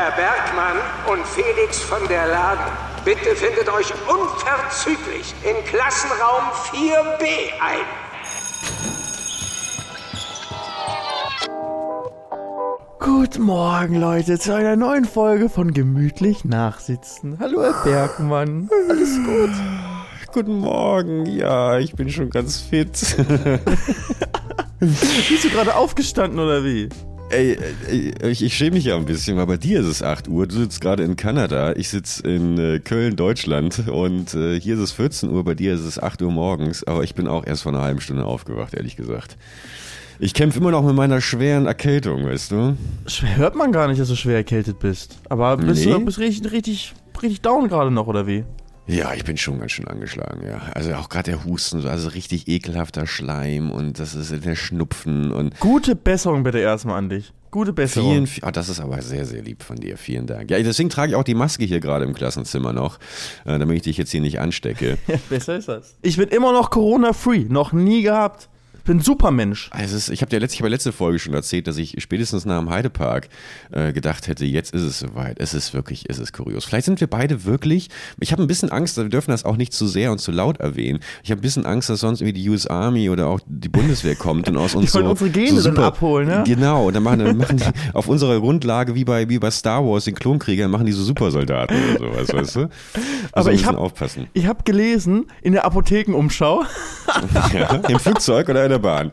Herr Bergmann und Felix von der Laden, bitte findet euch unverzüglich in Klassenraum 4b ein. Guten Morgen, Leute, zu einer neuen Folge von Gemütlich Nachsitzen. Hallo, Herr Bergmann. Alles gut? Guten Morgen. Ja, ich bin schon ganz fit. Bist du gerade aufgestanden oder wie? Ey, ey, ich, ich schäme mich ja ein bisschen, weil bei dir ist es 8 Uhr, du sitzt gerade in Kanada, ich sitze in äh, Köln, Deutschland und äh, hier ist es 14 Uhr, bei dir ist es 8 Uhr morgens, aber ich bin auch erst vor einer halben Stunde aufgewacht, ehrlich gesagt. Ich kämpfe immer noch mit meiner schweren Erkältung, weißt du? Hört man gar nicht, dass du schwer erkältet bist. Aber bist Nee. du bist richtig, richtig, richtig down gerade noch, oder wie? Ja, ich bin schon ganz schön angeschlagen, ja. Also auch gerade der Husten, so, also richtig ekelhafter Schleim und das ist der Schnupfen und Gute Besserung bitte erstmal an dich. Gute Besserung. Vielen, vi- ah, das ist aber sehr, sehr lieb von dir. Vielen Dank. Ja, deswegen trage ich auch die Maske hier gerade im Klassenzimmer noch, äh, damit ich dich jetzt hier nicht anstecke. Besser ist das. Ich bin immer noch Corona-free. Noch nie gehabt. Bin ein Supermensch. Also ist, ich habe ja letzte, ich habe ja letzte Folge schon erzählt, dass ich spätestens nach dem Heidepark äh, gedacht hätte, jetzt ist es soweit. Es ist wirklich, es ist kurios. Vielleicht sind wir beide wirklich. Ich habe ein bisschen Angst, wir dürfen das auch nicht zu sehr und zu laut erwähnen. Ich habe ein bisschen Angst, dass sonst irgendwie die US Army oder auch die Bundeswehr kommt und aus uns wollen so, unsere Gene so dann abholen, ja? Genau. Und dann machen, dann machen die auf unserer Grundlage wie bei wie bei Star Wars den Klonkriegern machen die so Supersoldaten oder sowas, weißt du? Muss Aber ich bisschen hab- habe gelesen in der Apothekenumschau. Ja, Im Flugzeug oder in der Bahn?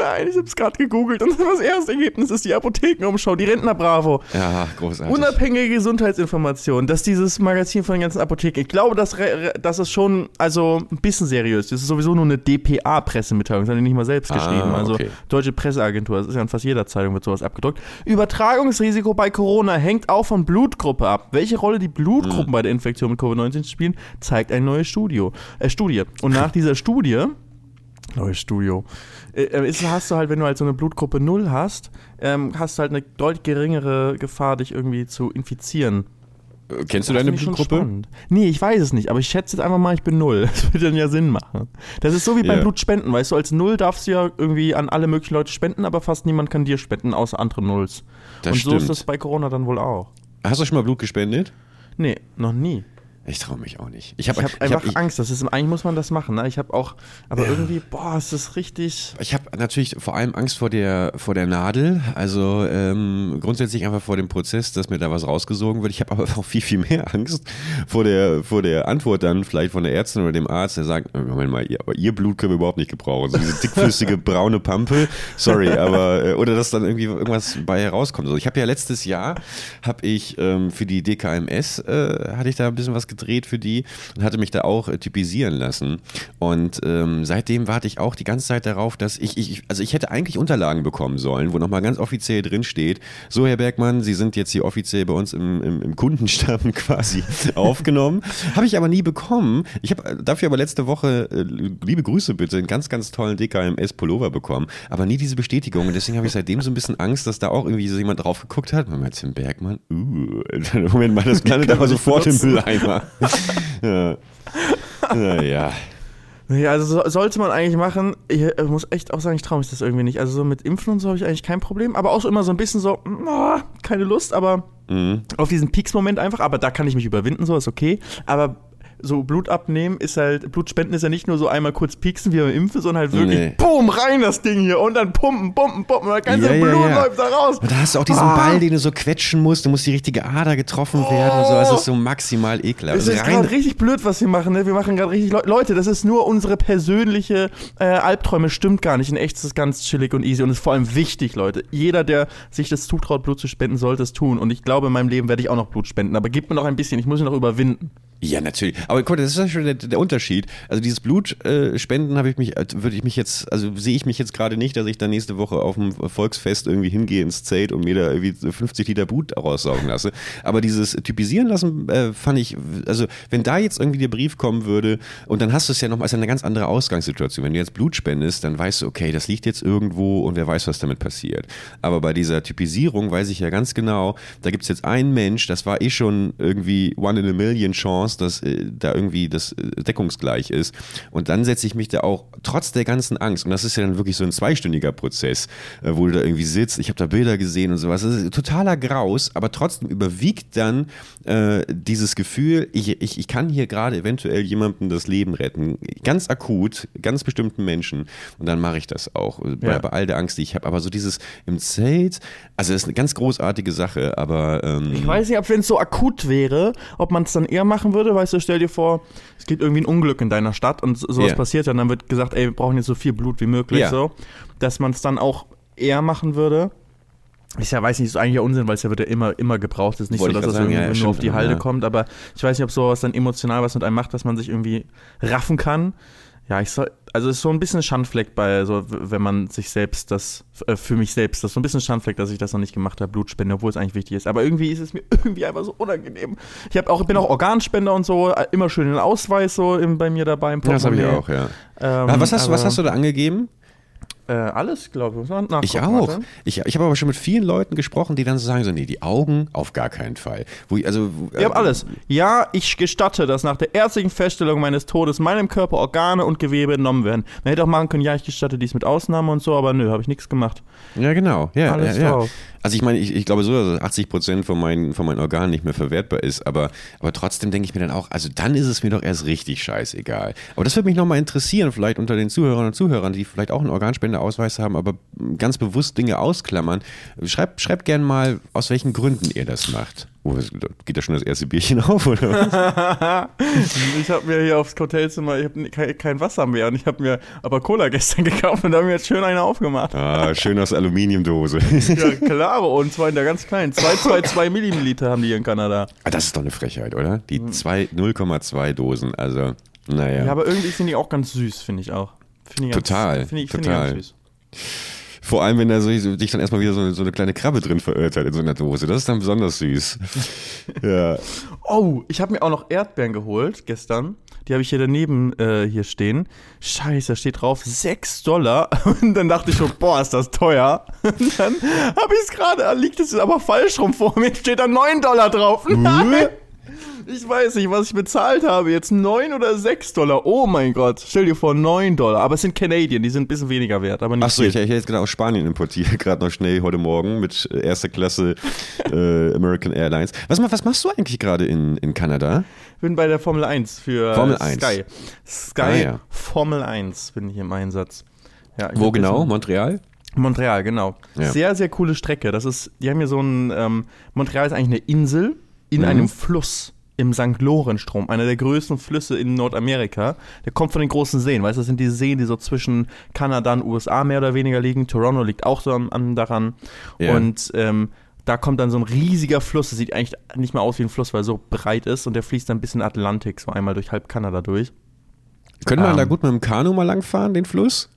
Nein, ich habe es gerade gegoogelt und das erste Ergebnis ist die Apothekenumschau, die Rentner Bravo. Ja, großartig. Unabhängige Gesundheitsinformation, dass dieses Magazin von den ganzen Apotheken, ich glaube, das, das ist schon also ein bisschen seriös. Das ist sowieso nur eine DPA-Pressemitteilung, das haben die nicht mal selbst Ah, geschrieben. Also okay. Deutsche Presseagentur, das ist ja in fast jeder Zeitung wird sowas abgedruckt. Übertragungsrisiko bei Corona hängt auch von Blutgruppe ab. Welche Rolle die Blutgruppen bei der Infektion mit Covid-19 spielen, zeigt eine neue Studio, äh, Studie. Und nach dieser Studie Neues Studio. Äh, äh, ist, hast du halt, wenn du halt so eine Blutgruppe 0 hast, ähm, hast du halt eine deutlich geringere Gefahr, dich irgendwie zu infizieren. Äh, Kennst du Das deine Blutgruppe? Nee, ich weiß es nicht, aber ich schätze jetzt einfach mal, ich bin Null. Das würde dann ja Sinn machen. Das ist so wie beim Ja. Blutspenden, weißt du, als Null darfst du ja irgendwie an alle möglichen Leute spenden, aber fast niemand kann dir spenden, außer andere Nulls. Das Und so ist das bei Corona dann wohl auch. Hast du schon mal Blut gespendet? Nee, noch nie. Ich traue mich auch nicht. Ich habe habe einfach Angst. Das ist, eigentlich muss man das machen. Ne? Ich habe auch, aber irgendwie, boah, es ist richtig. Ich habe natürlich vor allem Angst vor der, vor der Nadel, also ähm, grundsätzlich einfach vor dem Prozess, dass mir da was rausgesogen wird. Ich habe aber auch viel, viel mehr Angst vor der, vor der Antwort dann vielleicht von der Ärztin oder dem Arzt, der sagt, "Äh, Moment mal, ihr, aber ihr Blut können wir überhaupt nicht gebrauchen. So diese dickflüssige braune Pampe, sorry, aber äh, oder dass dann irgendwie irgendwas bei herauskommt. Also ich habe ja letztes Jahr, habe ich ähm, für die DKMS, äh, hatte ich da ein bisschen was gedreht für die und hatte mich da auch äh, typisieren lassen. Und ähm, seitdem warte ich auch die ganze Zeit darauf, dass ich, ich also ich hätte eigentlich Unterlagen bekommen sollen, wo nochmal ganz offiziell drin steht, so Herr Bergmann, Sie sind jetzt hier offiziell bei uns im, im, im Kundenstamm quasi aufgenommen. Habe ich aber nie bekommen. Ich habe dafür aber letzte Woche, äh, liebe Grüße bitte, einen ganz, ganz tollen DKMS Pullover bekommen, aber nie diese Bestätigung. Und deswegen habe ich seitdem so ein bisschen Angst, dass da auch irgendwie so jemand drauf geguckt hat. Moment, Tim Bergmann, uh, Moment mal, das landet man aber nicht sofort im. Mülleimer. Ja. Naja. Ja, also so, sollte man eigentlich machen. Ich äh, muss echt auch sagen, ich traue mich das irgendwie nicht. Also so mit Impfen und so habe ich eigentlich kein Problem. Aber auch so immer so ein bisschen so, ah, keine Lust, aber Mhm. auf diesen Peaks-Moment einfach. Aber da kann ich mich überwinden, so ist okay. Aber so Blut abnehmen ist halt, Blutspenden ist ja nicht nur so einmal kurz pieksen wie beim Impfen, sondern halt wirklich, Nee. boom, rein das Ding hier und dann pumpen, pumpen, pumpen und das ganze Ja, Blut ja. läuft da raus. Und da hast du auch diesen Ah. Ball, den du so quetschen musst. Du musst die richtige Ader getroffen werden und so. Das ist so maximal ekelhaft. Es Also ist gerade richtig blöd, was wir machen. Ne? Wir machen gerade richtig. Le Leute, das ist nur unsere persönliche äh, Albträume. Stimmt gar nicht. In echt ist es ganz chillig und easy und ist vor allem wichtig, Leute. Jeder, der sich das zutraut, Blut zu spenden, sollte es tun. Und ich glaube, in meinem Leben werde ich auch noch Blut spenden. Aber gib mir noch ein bisschen. Ich muss mich noch überwinden. Ja, natürlich. Aber guck, das ist schon der, der Unterschied. Also dieses Blutspenden äh, habe ich mich, äh, würde ich mich jetzt, also sehe ich mich jetzt gerade nicht, dass ich da nächste Woche auf dem Volksfest irgendwie hingehe ins Zelt und mir da irgendwie 50 Liter Blut raussaugen lasse. Aber dieses Typisieren lassen äh, fand ich, also wenn da jetzt irgendwie der Brief kommen würde und dann hast du es ja nochmal, ist ja eine ganz andere Ausgangssituation. Wenn du jetzt Blut spendest, dann weißt du, okay, das liegt jetzt irgendwo und wer weiß, was damit passiert. Aber bei dieser Typisierung weiß ich ja ganz genau, da gibt es jetzt einen Mensch, das war eh schon irgendwie one in a million Chance, Chance, dass äh, da irgendwie das äh, deckungsgleich ist. Und dann setze ich mich da auch trotz der ganzen Angst, und das ist ja dann wirklich so ein zweistündiger Prozess, äh, wo du da irgendwie sitzt, ich habe da Bilder gesehen und sowas. Das ist totaler Graus, aber trotzdem überwiegt dann äh, dieses Gefühl, ich, ich, ich kann hier gerade eventuell jemandem das Leben retten. Ganz akut, ganz bestimmten Menschen. Und dann mache ich das auch. Bei, Ja. bei all der Angst, die ich habe. Aber so dieses im Zelt, also das ist eine ganz großartige Sache, aber ähm, Ich weiß nicht, ob wenn es so akut wäre, ob man es dann eher machen würde. Weißt du, stell dir vor, es gibt irgendwie ein Unglück in deiner Stadt und so- sowas Ja. passiert und dann wird gesagt, ey, wir brauchen jetzt so viel Blut wie möglich, Ja. so, dass man es dann auch eher machen würde. Ich ja, weiß nicht, ist eigentlich ja Unsinn, weil es ja wird ja immer, immer gebraucht. Es ist nicht Wollte so, dass sagen, irgendwie ja, nur auf die Halde ja. kommt, aber ich weiß nicht, ob sowas dann emotional was mit einem macht, dass man sich irgendwie raffen kann. Ja, ich soll, also es ist so ein bisschen Schandfleck bei, so, wenn man sich selbst das, äh, für mich selbst, das ist so ein bisschen Schandfleck, dass ich das noch nicht gemacht habe, Blutspende, obwohl es eigentlich wichtig ist. Aber irgendwie ist es mir irgendwie einfach so unangenehm. Ich hab auch, bin auch Organspender und so, äh, immer schön den Ausweis so im, bei mir dabei im ja, das habe ich Portemonnaie. auch, ja. Ähm, was, hast, du- was hast du da angegeben? Äh, alles, glaube ich. Muss man Ich auch. warte. Ich, ich habe aber schon mit vielen Leuten gesprochen, die dann so sagen, so, nee, die Augen auf gar keinen Fall. Wo ich, also, Ich habe alles. Ja, ich gestatte, dass nach der ärztlichen Feststellung meines Todes meinem Körper Organe und Gewebe entnommen werden. Man hätte auch machen können, ja, ich gestatte dies mit Ausnahme und so, aber nö, habe ich nichts gemacht. Ja, genau. Ja, Alles ja, ja. Also ich meine, ich, ich glaube so, dass 80 Prozent von meinen, von meinen Organen nicht mehr verwertbar ist, aber, aber trotzdem denke ich mir dann auch, also dann ist es mir doch erst richtig scheißegal. Aber das würde mich nochmal interessieren, vielleicht unter den Zuhörern und Zuhörern, die vielleicht auch einen Organspendeausweis haben, aber ganz bewusst Dinge ausklammern. Schreibt, schreibt gerne mal, aus welchen Gründen ihr das macht. Oh, geht da schon das erste Bierchen auf, oder was? Ich habe mir hier aufs Hotelzimmer, ich habe kein, kein Wasser mehr und ich habe mir aber Cola gestern gekauft und da habe mir jetzt schön eine aufgemacht. Ah, schön aus Aluminiumdose. Ja, klar, und zwar in der ganz kleinen. 222 Milliliter haben die hier in Kanada. Ah, das ist doch eine Frechheit, oder? Die zwei- 0,2 Dosen, also, naja. Ja, aber irgendwie sind die auch ganz süß, finde ich auch. Finde ich ganz, Total, Finde ich, finde total. ich ganz süß. Vor allem, wenn da so, so, dich dann erstmal wieder so, eine- so eine kleine Krabbe drin verirrt hat in so einer Dose. Das ist dann besonders süß. ja. Oh, ich habe mir auch noch Erdbeeren geholt gestern. Die habe ich hier daneben äh, hier stehen. Scheiße, da steht drauf 6 Dollar. Und dann dachte ich schon, boah, ist das teuer. Und dann habe ich es gerade, liegt es aber falsch rum vor mir. Steht da 9 Dollar drauf. Nein! Ich weiß nicht, was ich bezahlt habe. Jetzt 9 oder 6 Dollar. Oh mein Gott. Stell dir vor, 9 Dollar. Aber es sind Canadian, die sind ein bisschen weniger wert. Aber nicht Achso, ich, ich hätte jetzt gerade aus Spanien importiert, gerade noch schnell heute Morgen mit äh, erster Klasse äh, American Airlines. Was, was machst du eigentlich gerade in, in Kanada? bin bei der Formel 1 für Formel 1. Sky. Sky Ah, ja. Formel 1 bin ich im Einsatz. Ja, Wo genau? Montreal? Montreal, genau. Ja. Sehr, sehr coole Strecke. Das ist, die haben hier so ein, ähm, Montreal ist eigentlich eine Insel in Mhm. einem Fluss im St. Lorenz-Strom, einer der größten Flüsse in Nordamerika. Der kommt von den großen Seen, weißt du, das sind die Seen, die so zwischen Kanada und USA mehr oder weniger liegen. Toronto liegt auch so am, am daran. Ja. Und ähm, da kommt dann so ein riesiger Fluss, das sieht eigentlich nicht mehr aus wie ein Fluss, weil er so breit ist und der fließt dann bis in den Atlantik, so einmal durch halb Kanada durch. Können wir Ähm. da gut mit dem Kanu mal langfahren, den Fluss?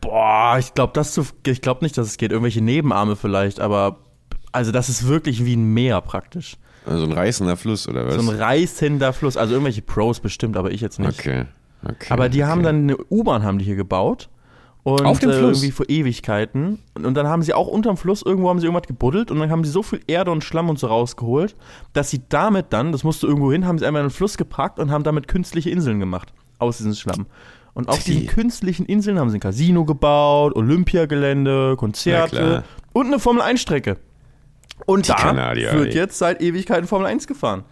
Boah, ich glaube das zu, ich glaube nicht, dass es geht. Irgendwelche Nebenarme vielleicht, aber also das ist wirklich wie ein Meer praktisch. Also ein reißender Fluss oder was? So ein reißender Fluss. Also irgendwelche Pros bestimmt, aber ich jetzt nicht. okay. okay. Aber die haben okay. dann eine U-Bahn haben die hier gebaut. Und Auf dem äh, Fluss? irgendwie vor Ewigkeiten. Und, und dann haben sie auch unterm Fluss, irgendwo haben sie irgendwas gebuddelt und dann haben sie so viel Erde und Schlamm und so rausgeholt, dass sie damit dann, das musste irgendwo hin, haben sie einmal in den Fluss gepackt und haben damit künstliche Inseln gemacht. Aus diesem Schlamm. Und auf Die- diesen künstlichen Inseln haben sie ein Casino gebaut, Olympiagelände, Konzerte und eine Formel-1-Strecke. Und da Kanadier, wird ey. jetzt seit Ewigkeiten Formel 1 gefahren.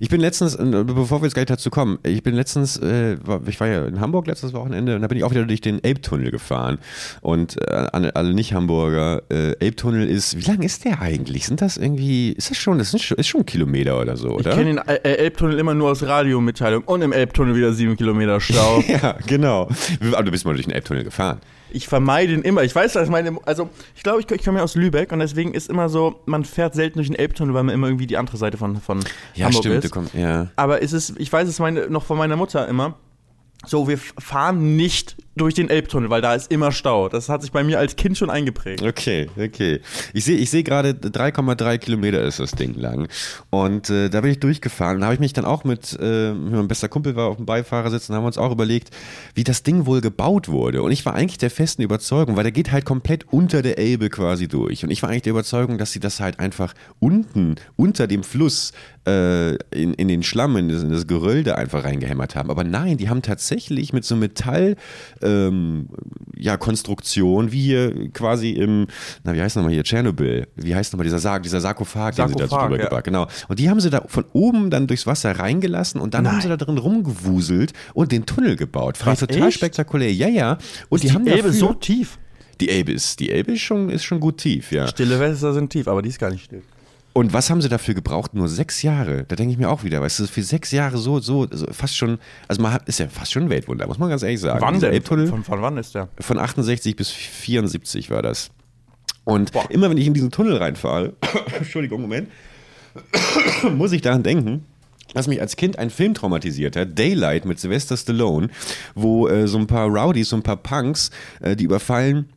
Ich bin letztens, äh, bevor wir jetzt gleich dazu kommen, ich bin letztens, äh, war- ich war ja in Hamburg letztes Wochenende und da bin ich auch wieder durch den Elbtunnel gefahren. Und äh, an alle Nicht-Hamburger, äh, Elbtunnel ist, wie lang ist der eigentlich? Sind das irgendwie, ist das schon, das ist schon, ist schon ein Kilometer oder so, Ich oder? kenne den äh, Elbtunnel immer nur aus Radiomitteilung und im Elbtunnel wieder sieben Kilometer Stau. ja, genau. Aber du bist mal durch den Elbtunnel gefahren. Ich vermeide ihn immer. Ich weiß, dass meine, also ich glaube, ich, ich komme ja aus Lübeck und deswegen ist immer so, man fährt selten durch den Elbtunnel, weil man immer irgendwie die andere Seite von, von Ja, Hamburg stimmt. Ist. kommst, ja. Aber es ist, ich weiß es meine, noch von meiner Mutter immer, so wir fahren nicht durch den Elbtunnel, weil da ist immer Stau. Das hat sich bei mir als Kind schon eingeprägt. Okay, okay. Ich sehe ich seh gerade 3,3 Kilometer ist das Ding lang. Und äh, da bin ich durchgefahren. Da habe ich mich dann auch mit, äh, mein bester Kumpel war auf dem Beifahrersitz und haben uns auch überlegt, wie das Ding wohl gebaut wurde. Und ich war eigentlich der festen Überzeugung, weil der geht halt komplett unter der Elbe quasi durch. Und ich war eigentlich der Überzeugung, dass sie das halt einfach unten, unter dem Fluss, äh, in, in den Schlamm, in das, in das Geröll da einfach reingehämmert haben. Aber nein, die haben tatsächlich mit so Metall ähm, ja, Konstruktion, wie hier quasi im, na, wie heißt nochmal hier, Tschernobyl, wie heißt nochmal dieser Sarg, dieser Sarkophag, den sie da Sarkophag, drüber ja. gebracht, genau. Und die haben sie da von oben dann durchs Wasser reingelassen und dann haben sie da drin rumgewuselt und den Tunnel gebaut. Fand ich Was, total echt? spektakulär. Ja, ja. Und Ist die, haben Elbe dafür, so tief. die Elbe ist, die Elbe ist schon, ist schon gut tief, ja. Stille Wässer sind tief, aber die ist gar nicht still. Und was haben sie dafür gebraucht? Nur sechs Jahre. Da denke ich mir auch wieder, weißt du, für sechs Jahre so, so, so fast schon, also man hat, ist ja fast schon ein Weltwunder, muss man ganz ehrlich sagen. Wann denn? Elbtunnel Von, von wann ist der? von 68 bis 74 war das. Und Boah. immer wenn ich in diesen Tunnel reinfahre, Entschuldigung, Moment, muss ich daran denken, dass mich als Kind ein Film traumatisiert hat, Daylight mit Sylvester Stallone, wo äh, so ein paar Rowdies, so ein paar Punks, äh, die überfallen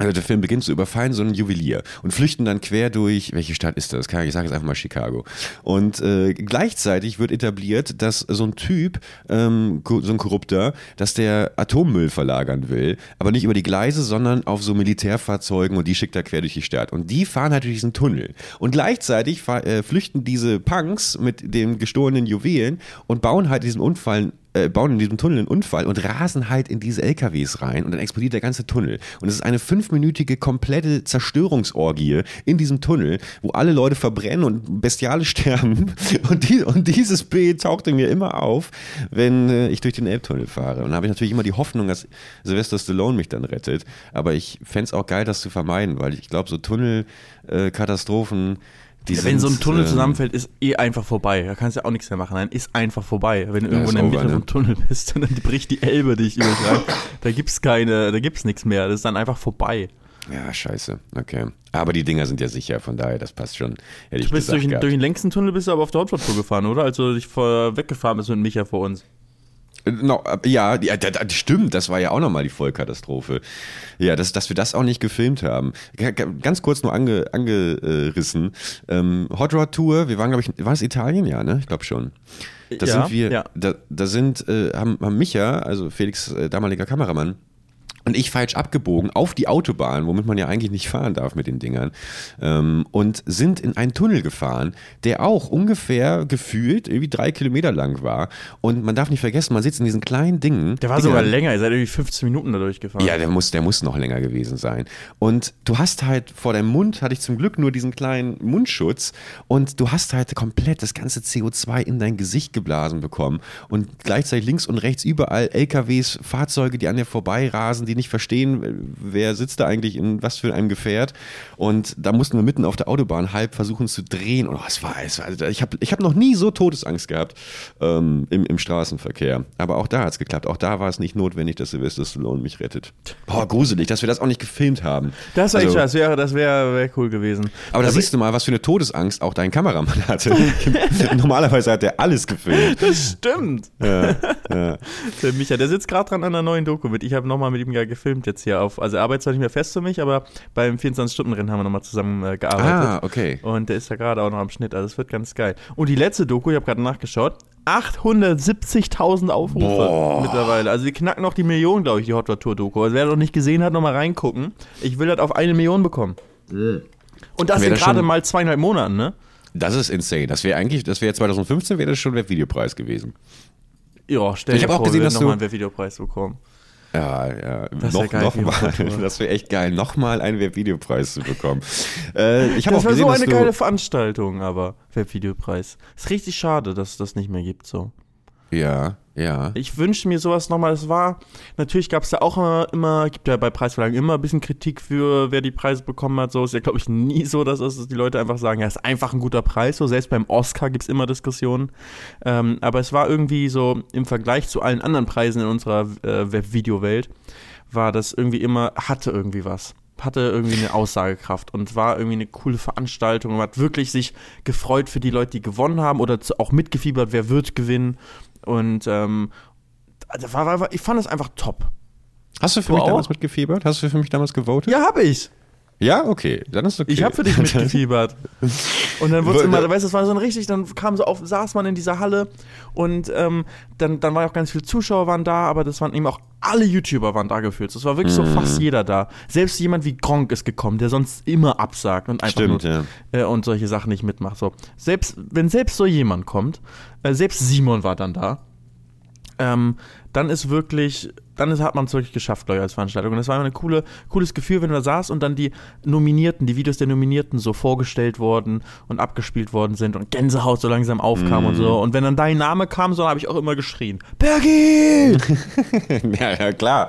also der Film beginnt zu überfallen so einen Juwelier und flüchten dann quer durch, welche Stadt ist das? Keine Ich sage jetzt einfach mal Chicago. Und äh, gleichzeitig wird etabliert, dass so ein Typ, ähm, so ein Korrupter, dass der Atommüll verlagern will, aber nicht über die Gleise, sondern auf so Militärfahrzeugen und die schickt er quer durch die Stadt. Und die fahren halt durch diesen Tunnel. Und gleichzeitig äh, flüchten diese Punks mit den gestohlenen Juwelen und bauen halt diesen Unfall äh, bauen in diesem Tunnel einen Unfall und rasen halt in diese LKWs rein und dann explodiert der ganze Tunnel. Und es ist eine fünfminütige komplette Zerstörungsorgie in diesem Tunnel, wo alle Leute verbrennen und bestialisch sterben. Und, die, und dieses Bild tauchte mir immer auf, wenn äh, ich durch den Elbtunnel fahre. Und dann habe ich natürlich immer die Hoffnung, dass Sylvester Stallone mich dann rettet. Aber ich fände es auch geil, das zu vermeiden, weil ich glaube, so Tunnelkatastrophen, die Ja, wenn so ein Tunnel ähm, zusammenfällt, ist eh einfach vorbei. Da kannst du ja auch nichts mehr machen. Nein, ist einfach vorbei. Wenn du Ja, irgendwo in der Mitte ne? vom Tunnel bist, dann bricht die Elbe dich über dich rein. Da gibt's keine, da gibt's nichts mehr. Das ist dann einfach vorbei. Ja, scheiße. Okay. Aber die Dinger sind ja sicher, von daher, das passt schon. Hätte Du bist gesagt durch, durch den längsten Tunnel bist du aber auf der Hauptstadttour gefahren, oder? Als du dich vor, weggefahren bist mit Micha vor uns. No, äh, ja, ja, stimmt, das war ja auch nochmal die Vollkatastrophe. Ja, dass, dass wir das auch nicht gefilmt haben. Ganz kurz nur ange, angerissen. Ähm, Hot Rod Tour, wir waren, glaube ich, war es Italien? Ja, ne? Ich glaube schon. Da Ja, sind wir, ja. da, da sind, äh, haben, haben Micha, also Felix äh, damaliger Kameramann, und ich falsch abgebogen auf die Autobahn, womit man ja eigentlich nicht fahren darf mit den Dingern, ähm, und sind in einen Tunnel gefahren, der auch ungefähr gefühlt irgendwie drei Kilometer lang war. Und man darf nicht vergessen, man sitzt in diesen kleinen Dingen. Der war sogar länger. Ihr seid irgendwie 15 Minuten da durchgefahren. Ja, der muss, der muss noch länger gewesen sein. Und du hast halt vor deinem Mund, hatte ich zum Glück nur diesen kleinen Mundschutz und du hast halt komplett das ganze CO2 in dein Gesicht geblasen bekommen und gleichzeitig links und rechts überall LKWs, Fahrzeuge, die an dir vorbeirasen, die nicht verstehen, wer sitzt da eigentlich in was für einem Gefährt und da mussten wir mitten auf der Autobahn halb versuchen zu drehen und oh, es war, es war also ich habe ich hab noch nie so Todesangst gehabt ähm, im, im Straßenverkehr. Aber auch da hat es geklappt. Auch da war es nicht notwendig, dass Sylvester Stallone mich rettet. Boah, gruselig, dass wir das auch nicht gefilmt haben. Das Also-. Das wäre das wär, wär cool gewesen. Aber da siehst du mal, was für eine Todesangst auch dein Kameramann hatte. Normalerweise hat er alles gefilmt. Das stimmt. Ja, ja. Der Micha, der sitzt gerade dran an einer neuen Doku mit. Ich habe nochmal mit ihm ja gefilmt jetzt hier auf. Also er arbeitet zwar nicht mehr fest für mich, aber beim 24-Stunden-Rennen haben wir nochmal zusammen äh, gearbeitet. Ah, okay. Und der ist ja gerade auch noch am Schnitt. Also es wird ganz geil. Und die letzte Doku, ich habe gerade nachgeschaut, 870.000 Aufrufe Boah. mittlerweile. Also wir knacken noch die Million, glaube ich, die Hot Rod Tour Doku. Also wer noch nicht gesehen hat, nochmal reingucken. Ich will das auf eine Million bekommen. Und das das gerade mal zweieinhalb Monaten, ne? Das ist insane. Das wäre eigentlich, das wäre 2015 wäre das schon der Videopreis gewesen. Ja, stell Ich dir hab auch vor, gesehen, wir dass du- nochmal einen Videopreis bekommen. Ja, ja. Das noch, noch mal. Das wäre echt geil, nochmal einen Webvideopreis zu bekommen. äh, ich habe Das auch war gesehen, so eine geile Veranstaltung, aber Webvideopreis. Ist richtig schade, dass es das nicht mehr gibt so. Ja, ja. Ich wünschte mir sowas nochmal. Es war, natürlich gab es da auch immer, immer, gibt ja bei Preisverleihungen immer ein bisschen Kritik für, wer die Preise bekommen hat. So ist ja, glaube ich, nie so, dass, es, dass die Leute einfach sagen, ja, ist einfach ein guter Preis. So, selbst beim Oscar gibt es immer Diskussionen. Ähm, aber es war irgendwie so im Vergleich zu allen anderen Preisen in unserer äh, Webvideowelt, war das irgendwie immer, hatte irgendwie was. Hatte irgendwie eine Aussagekraft und war irgendwie eine coole Veranstaltung. Man hat wirklich sich gefreut für die Leute, die gewonnen haben oder auch mitgefiebert, wer wird gewinnen. Und ähm, also war, war, war, ich fand es einfach top. Hast du für Du mich auch? damals mitgefiebert? Hast du für mich damals gewotet? Ja, hab ich. Ja, okay. Dann ist okay. Ich habe für dich mitgefiebert. Und dann wurde immer, weißt du, es war so ein richtig, dann kam so auf, saß man in dieser Halle und ähm, dann, dann war ja auch ganz viele Zuschauer waren da, aber das waren eben auch alle YouTuber waren da gefühlt. Es war wirklich so Mhm. fast jeder da. Selbst jemand wie Gronk ist gekommen, der sonst immer absagt und einfach Stimmt, nur, ja. äh, und solche Sachen nicht mitmacht. So. Selbst, wenn selbst so jemand kommt, äh, selbst Simon war dann da, ähm, dann ist wirklich, dann ist, hat man es wirklich geschafft, glaube ich, als Veranstaltung. Und das war immer ein coole, cooles Gefühl, wenn du da saßt und dann die Nominierten, die Videos der Nominierten so vorgestellt wurden und abgespielt worden sind und Gänsehaut so langsam aufkam und Mhm. so. Und wenn dann dein Name kam, so habe ich auch immer geschrien: Bergi! ja, ja, klar.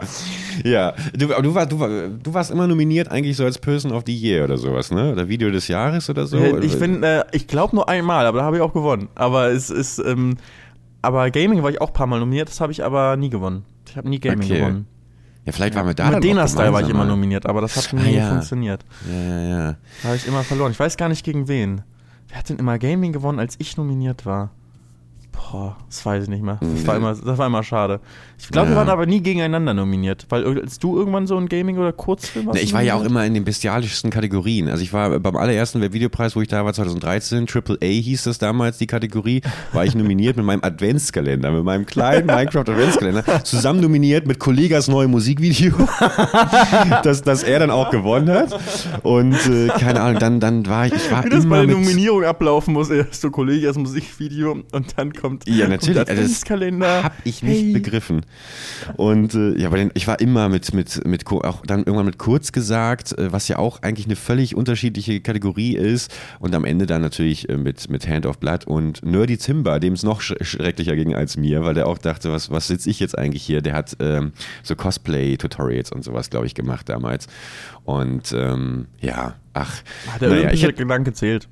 Ja, du, aber du, war, du, war, du warst immer nominiert eigentlich so als Person of the Year oder sowas, ne? Oder Video des Jahres oder so. Äh, ich bin, äh, ich glaube nur einmal, aber da habe ich auch gewonnen. Aber es ist, ähm, aber Gaming war ich auch ein paar Mal nominiert, das habe ich aber nie gewonnen. Ich habe nie Gaming Okay. gewonnen. Ja, vielleicht waren wir da Dena Style war ich immer nominiert, aber das hat Ah, nie ja. funktioniert. Ja, ja, ja. Da habe ich immer verloren. Ich weiß gar nicht gegen wen. Wer hat denn immer Gaming gewonnen, als ich nominiert war? Boah, das weiß ich nicht mehr. Das war immer, das war immer schade. Ich glaube, wir Ja. waren aber nie gegeneinander nominiert. Weil als du irgendwann so ein Gaming- oder Kurzfilm warst. Ne, ich war ja auch immer in den bestialischsten Kategorien. Also ich war beim allerersten Videopreis, wo ich da war, 2013, Triple A hieß das damals, die Kategorie, war ich nominiert mit meinem Adventskalender, mit meinem kleinen Minecraft Adventskalender, zusammen nominiert mit Kollegas neuem Musikvideo, das, das er dann auch gewonnen hat. Und äh, keine Ahnung, dann, dann war ich, ich war Wie das bei immer der mit, Nominierung ablaufen muss. Erst so Kollege, erst Musikvideo und dann kommt, Ja, natürlich. kommt Also das Adventskalender. Hab ich nicht Hey. begriffen. Und äh, ja, aber den, ich war immer mit, mit, mit, auch dann irgendwann mit kurz gesagt, äh, was ja auch eigentlich eine völlig unterschiedliche Kategorie ist. Und am Ende dann natürlich äh, mit, mit Hand of Blood und Nerdy Timber, dem es noch sch schrecklicher ging als mir, weil der auch dachte, was, was sitze ich jetzt eigentlich hier? Der hat ähm, so Cosplay-Tutorials und sowas, glaube ich, gemacht damals. Und ähm, ja, ach, Hat der naja, ich Gedanke zählt.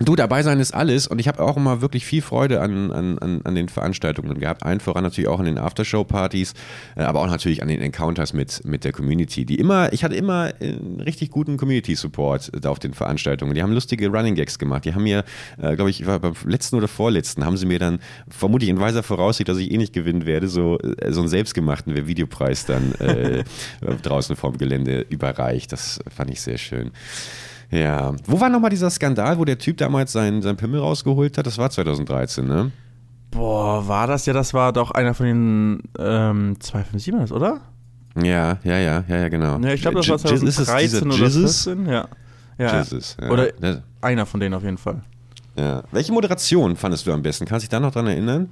Du, dabei sein ist alles und ich habe auch immer wirklich viel Freude an, an, an, an den Veranstaltungen gehabt. Allen voran natürlich auch an den Aftershow-Partys, äh, aber auch natürlich an den Encounters mit, mit der Community. Die immer, ich hatte immer äh, einen richtig guten Community-Support äh, auf den Veranstaltungen. Die haben lustige Running Gags gemacht. Die haben mir, äh, glaube ich, beim letzten oder vorletzten, haben sie mir dann vermutlich in weiser Voraussicht, dass ich eh nicht gewinnen werde, so, äh, so einen selbstgemachten Videopreis dann äh, draußen vorm Gelände überreicht. Das fand ich sehr schön. Ja. Wo war nochmal dieser Skandal, wo der Typ damals seinen, seinen Pimmel rausgeholt hat? Das war 2013, ne? Boah, war das ja, das war doch einer von den ähm, 257ers, oder? Ja, ja, ja, ja, ja, genau. Ja, ich glaube, das war J- Jizz- ist es 2013 dieser oder Jizzes? 14, ja. ja. Jizzes, ja. Oder einer von denen auf jeden Fall. Ja. Welche Moderation fandest du am besten? Kannst du dich da noch dran erinnern?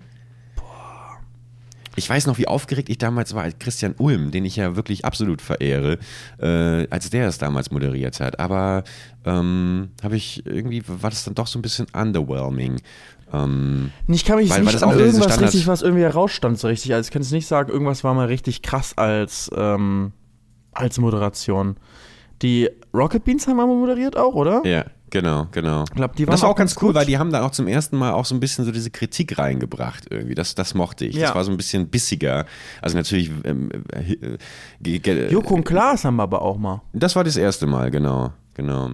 Ich weiß noch, wie aufgeregt ich damals war, als Christian Ulm, den ich ja wirklich absolut verehre, äh, als der es damals moderiert hat. Aber ähm, habe ich irgendwie, war das dann doch so ein bisschen underwhelming. Ähm, Ich kann mich Weil- weil nicht das an irgendwas richtig, was irgendwie herausstand, so richtig. Also ich kann es nicht sagen, irgendwas war mal richtig krass als, ähm, als Moderation. Die Rocket Beans haben wir moderiert auch, oder? ja, genau, genau. Ich glaube, die waren das war auch ganz cool, gut. weil die haben da auch zum ersten Mal auch so ein bisschen so diese Kritik reingebracht irgendwie. Das, das mochte ich. Ja. Das war so ein bisschen bissiger. Also natürlich. Ähm, äh, äh, Joko und Klaas haben wir aber auch mal. Das war das erste Mal, genau, genau.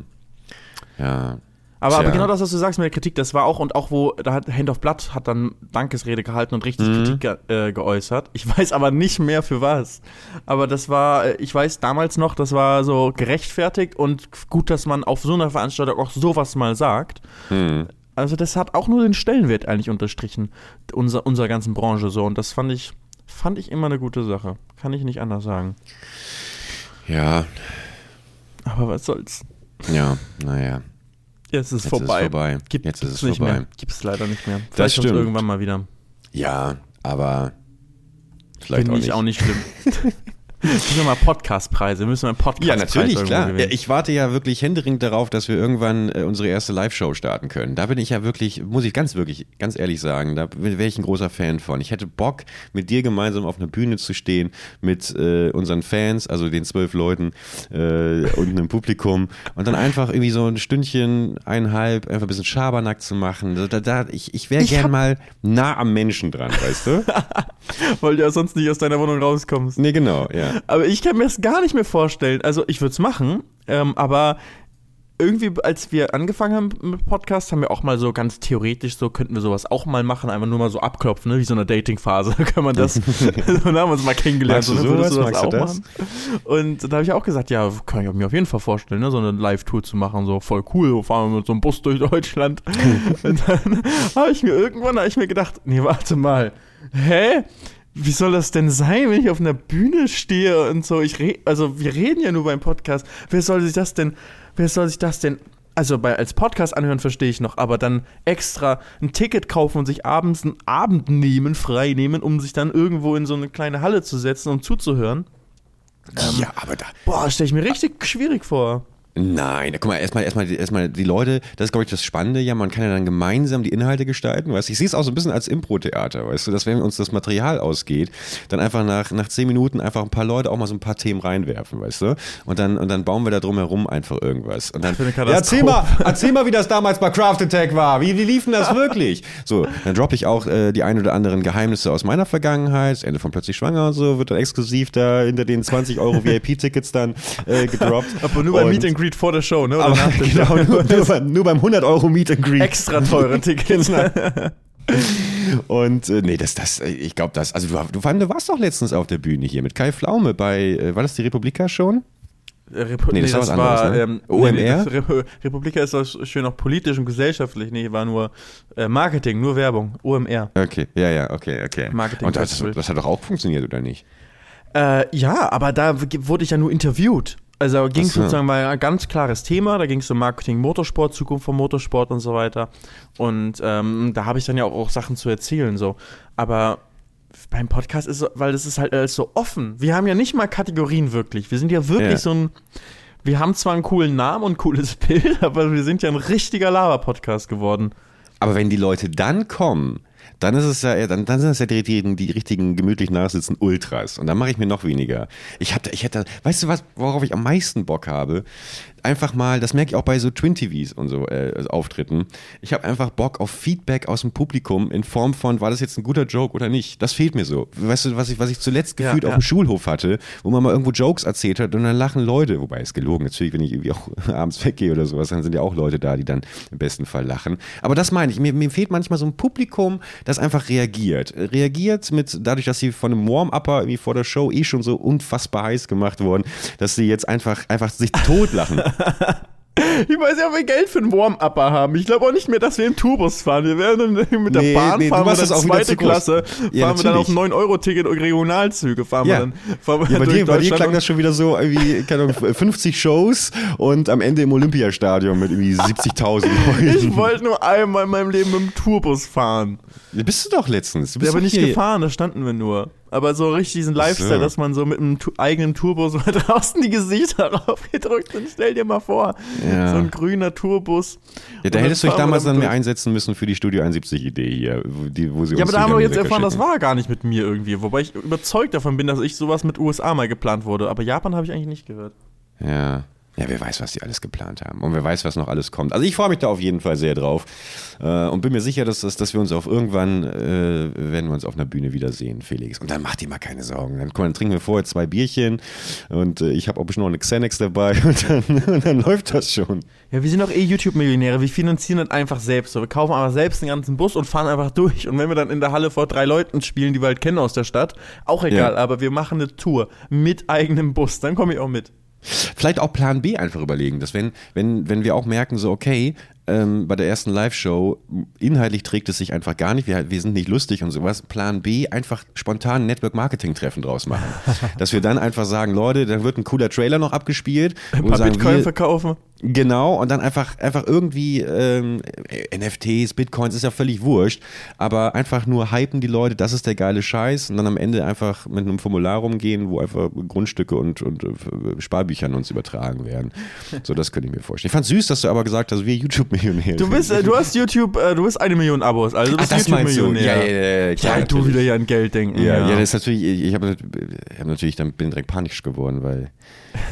Ja. Aber, aber genau das, was du sagst mit der Kritik, das war auch, und auch wo, da hat Hand of Blood hat dann Dankesrede gehalten und richtig Mhm. Kritik ge äh, geäußert. Ich weiß aber nicht mehr für was. Aber das war, äh, ich weiß damals noch, das war so gerechtfertigt und gut, dass man auf so einer Veranstaltung auch sowas mal sagt. Hm. Also das hat auch nur den Stellenwert eigentlich unterstrichen, unser, unserer ganzen Branche so. Und das fand ich, fand ich immer eine gute Sache. Kann ich nicht anders sagen. Ja, Aber was soll's. ja, naja. Jetzt ist es vorbei. ist vorbei. Gibt Jetzt ist es nicht vorbei. mehr. Gibt es leider nicht mehr. Das Vielleicht kommt's stimmt. irgendwann mal wieder. Ja, aber vielleicht Finde auch ich nicht. auch nicht schlimm. Müssen wir mal Podcastpreise, müssen wir einen Podcast Ja, natürlich, klar. Ja, gewinnen. ich warte ja wirklich händeringend darauf, dass wir irgendwann äh, unsere erste Live-Show starten können. Da bin ich ja wirklich, muss ich ganz wirklich, ganz ehrlich sagen, da wäre ich ein großer Fan von. Ich hätte Bock, mit dir gemeinsam auf einer Bühne zu stehen, mit äh, unseren Fans, also den zwölf Leuten äh, unten im Publikum und dann einfach irgendwie so ein Stündchen, eineinhalb, einfach ein bisschen Schabernack zu machen. Da, da, ich ich wäre gern hab- mal nah am Menschen dran, weißt du? Weil du ja sonst nicht aus deiner Wohnung rauskommst. nee, genau, ja. Aber ich kann mir das gar nicht mehr vorstellen. Also ich würde es machen, ähm, aber irgendwie, als wir angefangen haben mit Podcast, haben wir auch mal so ganz theoretisch so, könnten wir sowas auch mal machen, einfach nur mal so abklopfen, ne? wie so eine Dating-Phase. kann man das, und dann haben wir uns mal kennengelernt. Magst du so, ne? Würdest sowas? du das auch das? machen? Und da habe ich auch gesagt, ja, kann ich mir auf jeden Fall vorstellen, ne? so eine Live-Tour zu machen, so voll cool, so fahren wir mit so einem Bus durch Deutschland. und dann habe ich mir irgendwann, habe ich mir gedacht, nee, warte mal, hä? Wie soll das denn sein, wenn ich auf einer Bühne stehe und so? Ich red, also wir reden ja nur beim Podcast. Wer soll sich das denn, wer soll sich das denn, also bei, als Podcast anhören verstehe ich noch, aber dann extra ein Ticket kaufen und sich abends einen Abend nehmen, frei nehmen, um sich dann irgendwo in so eine kleine Halle zu setzen und zuzuhören? ja, aber da. Boah, stelle ich mir richtig schwierig vor. Nein, guck mal, erstmal, erstmal, erstmal die Leute, das ist, glaube ich, das Spannende, ja, man kann ja dann gemeinsam die Inhalte gestalten, weißt du? Ich sehe es auch so ein bisschen als Impro-Theater, weißt du, dass wenn uns das Material ausgeht, dann einfach nach, nach zehn Minuten einfach ein paar Leute auch mal so ein paar Themen reinwerfen, weißt du? Und dann, und dann bauen wir da drumherum einfach irgendwas. Und dann, ja, erzähl mal, erzähl mal, wie das damals bei Craft Attack war. Wie, wie lief denn das wirklich? So, dann droppe ich auch äh, die ein oder anderen Geheimnisse aus meiner Vergangenheit. Das Ende von Plötzlich Schwanger und so wird dann exklusiv da hinter den 20 Euro VIP-Tickets dann äh, gedroppt. Aber nur Und- Meet and Greet vor der Show, ne? Oder aber nach der genau, Show. nur, nur, beim, nur beim 100 Euro Meet and Greet. Extra teure Tickets. Und äh, nee, das, das, äh, ich glaube, das, also du, du, war- du warst doch letztens auf der Bühne hier mit Kai Pflaume bei, äh, war das die Republika schon? Repu Nee, das war was anderes, ne? ähm, OMR? Nee, das Repu Republika ist das schön auch politisch und gesellschaftlich. Nee, war nur äh, Marketing, nur Werbung. OMR. Okay, ja, ja, okay, okay. Marketing Und das, das hat doch auch funktioniert, oder nicht? Äh, ja, aber da wurde ich ja nur interviewt. Also ging es sozusagen mal ein ganz klares Thema. Da ging es um Marketing, Motorsport, Zukunft vom Motorsport und so weiter. Und ähm, da habe ich dann ja auch, auch Sachen zu erzählen. so. Aber beim Podcast ist, so- weil das ist halt alles so offen. Wir haben ja nicht mal Kategorien wirklich. Wir sind ja wirklich Ja. so ein. Wir haben zwar einen coolen Namen und ein cooles Bild, aber wir sind ja ein richtiger Lava-Podcast geworden. Aber wenn die Leute dann kommen, dann ist es ja, dann, dann sind es ja die, richtigen- die richtigen gemütlich nachsitzen Ultras. Und dann mache ich mir noch weniger. Ich hatte, ich hätte, weißt du was, worauf ich am meisten Bock habe? Einfach mal, das merke ich auch bei so Twin TVs und so äh, Auftritten. Ich habe einfach Bock auf Feedback aus dem Publikum in Form von, war das jetzt ein guter Joke oder nicht? Das fehlt mir so. Weißt du, was ich, was ich zuletzt Ja, gefühlt ja. auf dem Schulhof hatte, wo man mal irgendwo Jokes erzählt hat und dann lachen Leute. Wobei es gelogen, natürlich, wenn ich irgendwie auch abends weggehe oder sowas, dann sind ja auch Leute da, die dann im besten Fall lachen. Aber das meine ich, mir, mir fehlt manchmal so ein Publikum, das einfach reagiert. Reagiert mit, dadurch, dass sie von einem Warm-Upper irgendwie vor der Show eh schon so unfassbar heiß gemacht wurden, dass sie jetzt einfach, einfach sich totlachen. Ich weiß ja, ob wir Geld für einen Warm-Upper haben. Ich glaube auch nicht mehr, dass wir im Tourbus fahren. Wir werden dann mit der Nee, Bahn nee, fahren wir dann zweite. Klasse, Ja, fahren wir dann auf natürlich. 9-Euro-Ticket und Regionalzüge, fahren Ja. wir dann fahren Ja, bei dir, bei dir klang das schon wieder so irgendwie, keine Ahnung, 50 Shows und am Ende im Olympiastadion mit irgendwie 70.000 Ich wollte nur einmal in meinem Leben mit dem Tourbus fahren. Ja, bist du doch letztens. Du Ja, bist aber doch nicht hier- gefahren, da standen wir nur. Aber so richtig diesen Lifestyle, so. dass man so mit einem tu eigenen Turbus mal draußen die Gesichter raufgedrückt und stell dir mal vor, Ja. so ein grüner Turbus. Ja, da hättest du dich damals dann mehr einsetzen müssen für die Studio 71-Idee hier, wo, die, wo sie Ja, aber da haben wir jetzt erfahren, das war gar nicht mit mir irgendwie. Wobei ich überzeugt davon bin, dass ich sowas mit USA mal geplant wurde. Aber Japan habe ich eigentlich nicht gehört. Ja. Ja, wer weiß, was die alles geplant haben. Und wer weiß, was noch alles kommt. Also ich freue mich da auf jeden Fall sehr drauf. Äh, und bin mir sicher, dass, dass, dass wir uns auf irgendwann, äh, werden wir uns auf einer Bühne wiedersehen, Felix. Und dann macht dir mal keine Sorgen. Dann, mal, dann trinken wir vorher zwei Bierchen und äh, ich habe auch bestimmt noch eine Xanax dabei und dann, und dann läuft das schon. Ja, wir sind doch eh YouTube-Millionäre. Wir finanzieren das einfach selbst. So, wir kaufen einfach selbst den ganzen Bus und fahren einfach durch. Und wenn wir dann in der Halle vor drei Leuten spielen, die wir halt kennen aus der Stadt, auch egal. Ja. Aber wir machen eine Tour mit eigenem Bus. Dann komme ich auch mit. Vielleicht auch Plan B einfach überlegen, dass wenn, wenn, wenn wir auch merken, so okay, ähm, bei der ersten Live-Show, inhaltlich trägt es sich einfach gar nicht, wir, wir sind nicht lustig und sowas, Plan B, einfach spontan ein Network-Marketing-Treffen draus machen. dass wir dann einfach sagen, Leute, dann wird ein cooler Trailer noch abgespielt. Ein paar sagen, Bitcoin wir- verkaufen. Genau, und dann einfach, einfach irgendwie ähm, NFTs, Bitcoins, ist ja völlig wurscht, aber einfach nur hypen die Leute, das ist der geile Scheiß und dann am Ende einfach mit einem Formular rumgehen, wo einfach Grundstücke und, und äh, Sparbücher an uns übertragen werden. So, das könnte ich mir vorstellen. Ich fand süß, dass du aber gesagt hast, wir YouTube-Millionäre. Du bist, äh, du hast YouTube, äh, du bist eine Million Abos. Also du bist du? YouTube-Millionär. Ja, ja, ja, klar, Ja, du natürlich. wieder ja an Geld denken. Ja, ja, das ist natürlich, ich, ich habe hab natürlich dann bin direkt panisch geworden, weil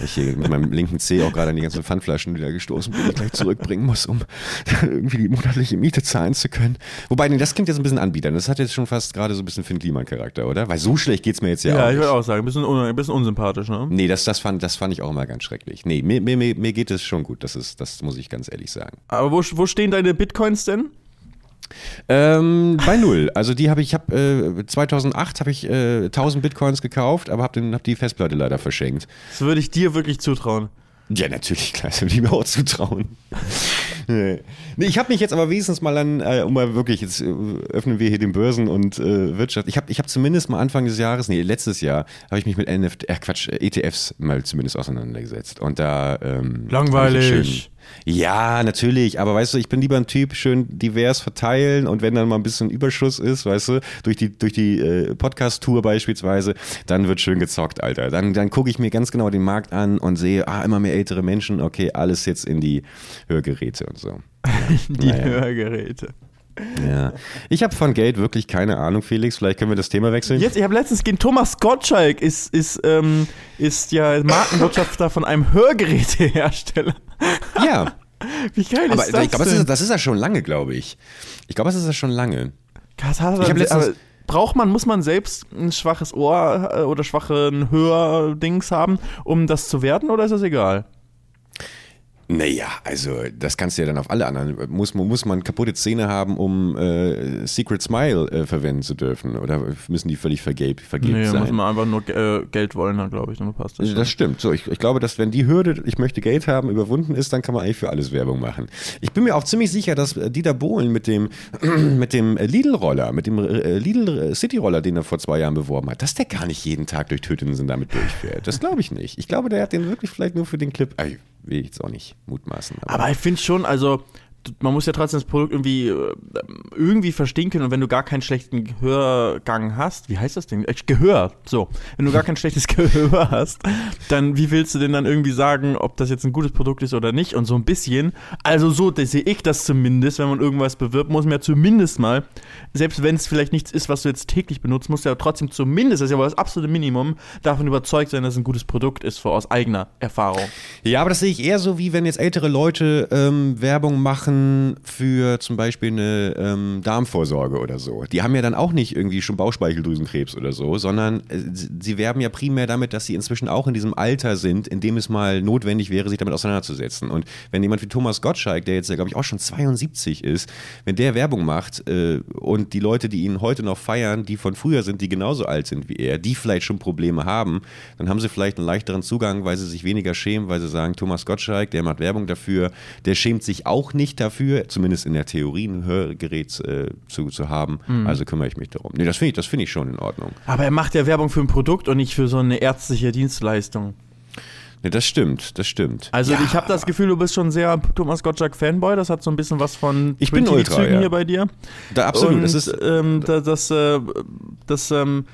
ich hier mit meinem linken Zeh auch gerade an die ganzen Pfandflaschen wieder gestoßen bin, die ich gleich zurückbringen muss, um irgendwie die monatliche Miete zahlen zu können. Wobei, nee, das klingt jetzt ein bisschen anbietern. Das hat jetzt schon fast gerade so ein bisschen Finn Kliman-Charakter, oder? Weil so schlecht geht es mir jetzt ja, Ja, auch ich nicht. würde auch sagen, ein bisschen, un ein bisschen unsympathisch, ne? Nee, das, das, fand, das fand ich auch immer ganz schrecklich. Nee, mir, mir, mir geht es schon gut, das, ist, das muss ich ganz ehrlich sagen. Aber wo, wo stehen deine Bitcoins denn? Ähm, bei null. Also die habe ich, hab, äh, 2008 habe ich äh, 1000 Bitcoins gekauft, aber habe hab die Festplatte leider verschenkt. Das würde ich dir wirklich zutrauen. Ja, natürlich, klar, das würde ich mir auch zutrauen. nee, Nee, ich habe mich jetzt aber wenigstens mal an, äh, um mal wirklich, jetzt äh, öffnen wir hier den Börsen- und äh, Wirtschaft. Ich habe ich hab zumindest mal Anfang des Jahres, nee, letztes Jahr, habe ich mich mit NFT, äh, Quatsch, ETFs mal zumindest auseinandergesetzt. Und da. Ähm, Langweilig. Ja, natürlich, aber weißt du, ich bin lieber ein Typ, schön divers verteilen und wenn dann mal ein bisschen Überschuss ist, weißt du, durch die, durch die äh, Podcast-Tour beispielsweise, dann wird schön gezockt, Alter. Dann, dann gucke ich mir ganz genau den Markt an und sehe, ah, immer mehr ältere Menschen, okay, alles jetzt in die Hörgeräte und so. Die Naja. Hörgeräte. Ja. Ich habe von Geld wirklich keine Ahnung, Felix. Vielleicht können wir das Thema wechseln. Jetzt, ich habe letztens gesehen, Thomas Gottschalk ist, ist, ähm, ist ja Markenwirtschafter von einem Hörgerätehersteller. Ja, Wie geil aber ist das ich glaube, das das ist ja schon lange, glaube ich. Ich glaube, das ist ja schon lange. Krass, hat Ich letztens- aber braucht man, muss man selbst ein schwaches Ohr äh, oder schwachen Hördings haben, um das zu werden, oder ist das egal? Naja, also das kannst du ja dann auf alle anderen. Muss, man- muss man kaputte Zähne haben, um äh, Secret Smile äh, verwenden zu dürfen? Oder müssen die völlig vergebt, vergebt Nee, sein? muss man einfach nur äh, Geld wollen, dann glaube ich, dann passt das. Also schon. das stimmt. So, ich, ich glaube, dass wenn die Hürde, ich möchte Geld haben, überwunden ist, dann kann man eigentlich für alles Werbung machen. Ich bin mir auch ziemlich sicher, dass äh, Dieter Bohlen mit dem, mit dem äh, Lidl-Roller, mit dem äh, Lidl City-Roller, den er vor zwei Jahren beworben hat, dass der gar nicht jeden Tag durch Tötenden damit durchfährt. Das glaube ich nicht. Ich glaube, der hat den wirklich vielleicht nur für den Clip. Ey, will ich jetzt auch nicht mutmaßen. Aber ich finde schon, also man muss ja trotzdem das Produkt irgendwie äh, irgendwie verstehen können und wenn du gar keinen schlechten Gehörgang hast, wie heißt das Ding? Äh, Gehör, so. Wenn du gar kein schlechtes Gehör hast, dann wie willst du denn dann irgendwie sagen, ob das jetzt ein gutes Produkt ist oder nicht? Und so ein bisschen, also so sehe ich das zumindest, wenn man irgendwas bewirbt, muss man ja zumindest mal, selbst wenn es vielleicht nichts ist, was du jetzt täglich benutzt, musst ja trotzdem zumindest, das ist ja wohl das absolute Minimum, davon überzeugt sein, dass es ein gutes Produkt ist, aus eigener Erfahrung. Ja, aber das sehe ich eher so, wie wenn jetzt ältere Leute ähm, Werbung machen für zum Beispiel eine ähm, Darmvorsorge oder so. Die haben ja dann auch nicht irgendwie schon Bauchspeicheldrüsenkrebs oder so, sondern äh, sie sie werben ja primär damit, dass sie inzwischen auch in diesem Alter sind, in dem es mal notwendig wäre, sich damit auseinanderzusetzen. Und wenn jemand wie Thomas Gottschalk, der jetzt ja, glaube ich, auch schon 72 ist, wenn der Werbung macht äh, und die Leute, die ihn heute noch feiern, die von früher sind, die genauso alt sind wie er, die vielleicht schon Probleme haben, dann haben sie vielleicht einen leichteren Zugang, weil sie sich weniger schämen, weil sie sagen, Thomas Gottschalk, der macht Werbung dafür, der schämt sich auch nicht dafür, zumindest in der Theorie ein Hörgerät äh, zu, zu haben, also kümmere ich mich darum. Nee, das finde ich, das finde ich schon in Ordnung. Aber er macht ja Werbung für ein Produkt und nicht für so eine ärztliche Dienstleistung. Nee, das stimmt, das stimmt. Also Ja, ich habe das Gefühl, du bist schon sehr Thomas Gottschalk Fanboy. Das hat so ein bisschen was von Ich bin Ultra, TV-Zügen ja. hier bei dir. Da, absolut, Und das ist, ähm, da, das, äh, das ähm,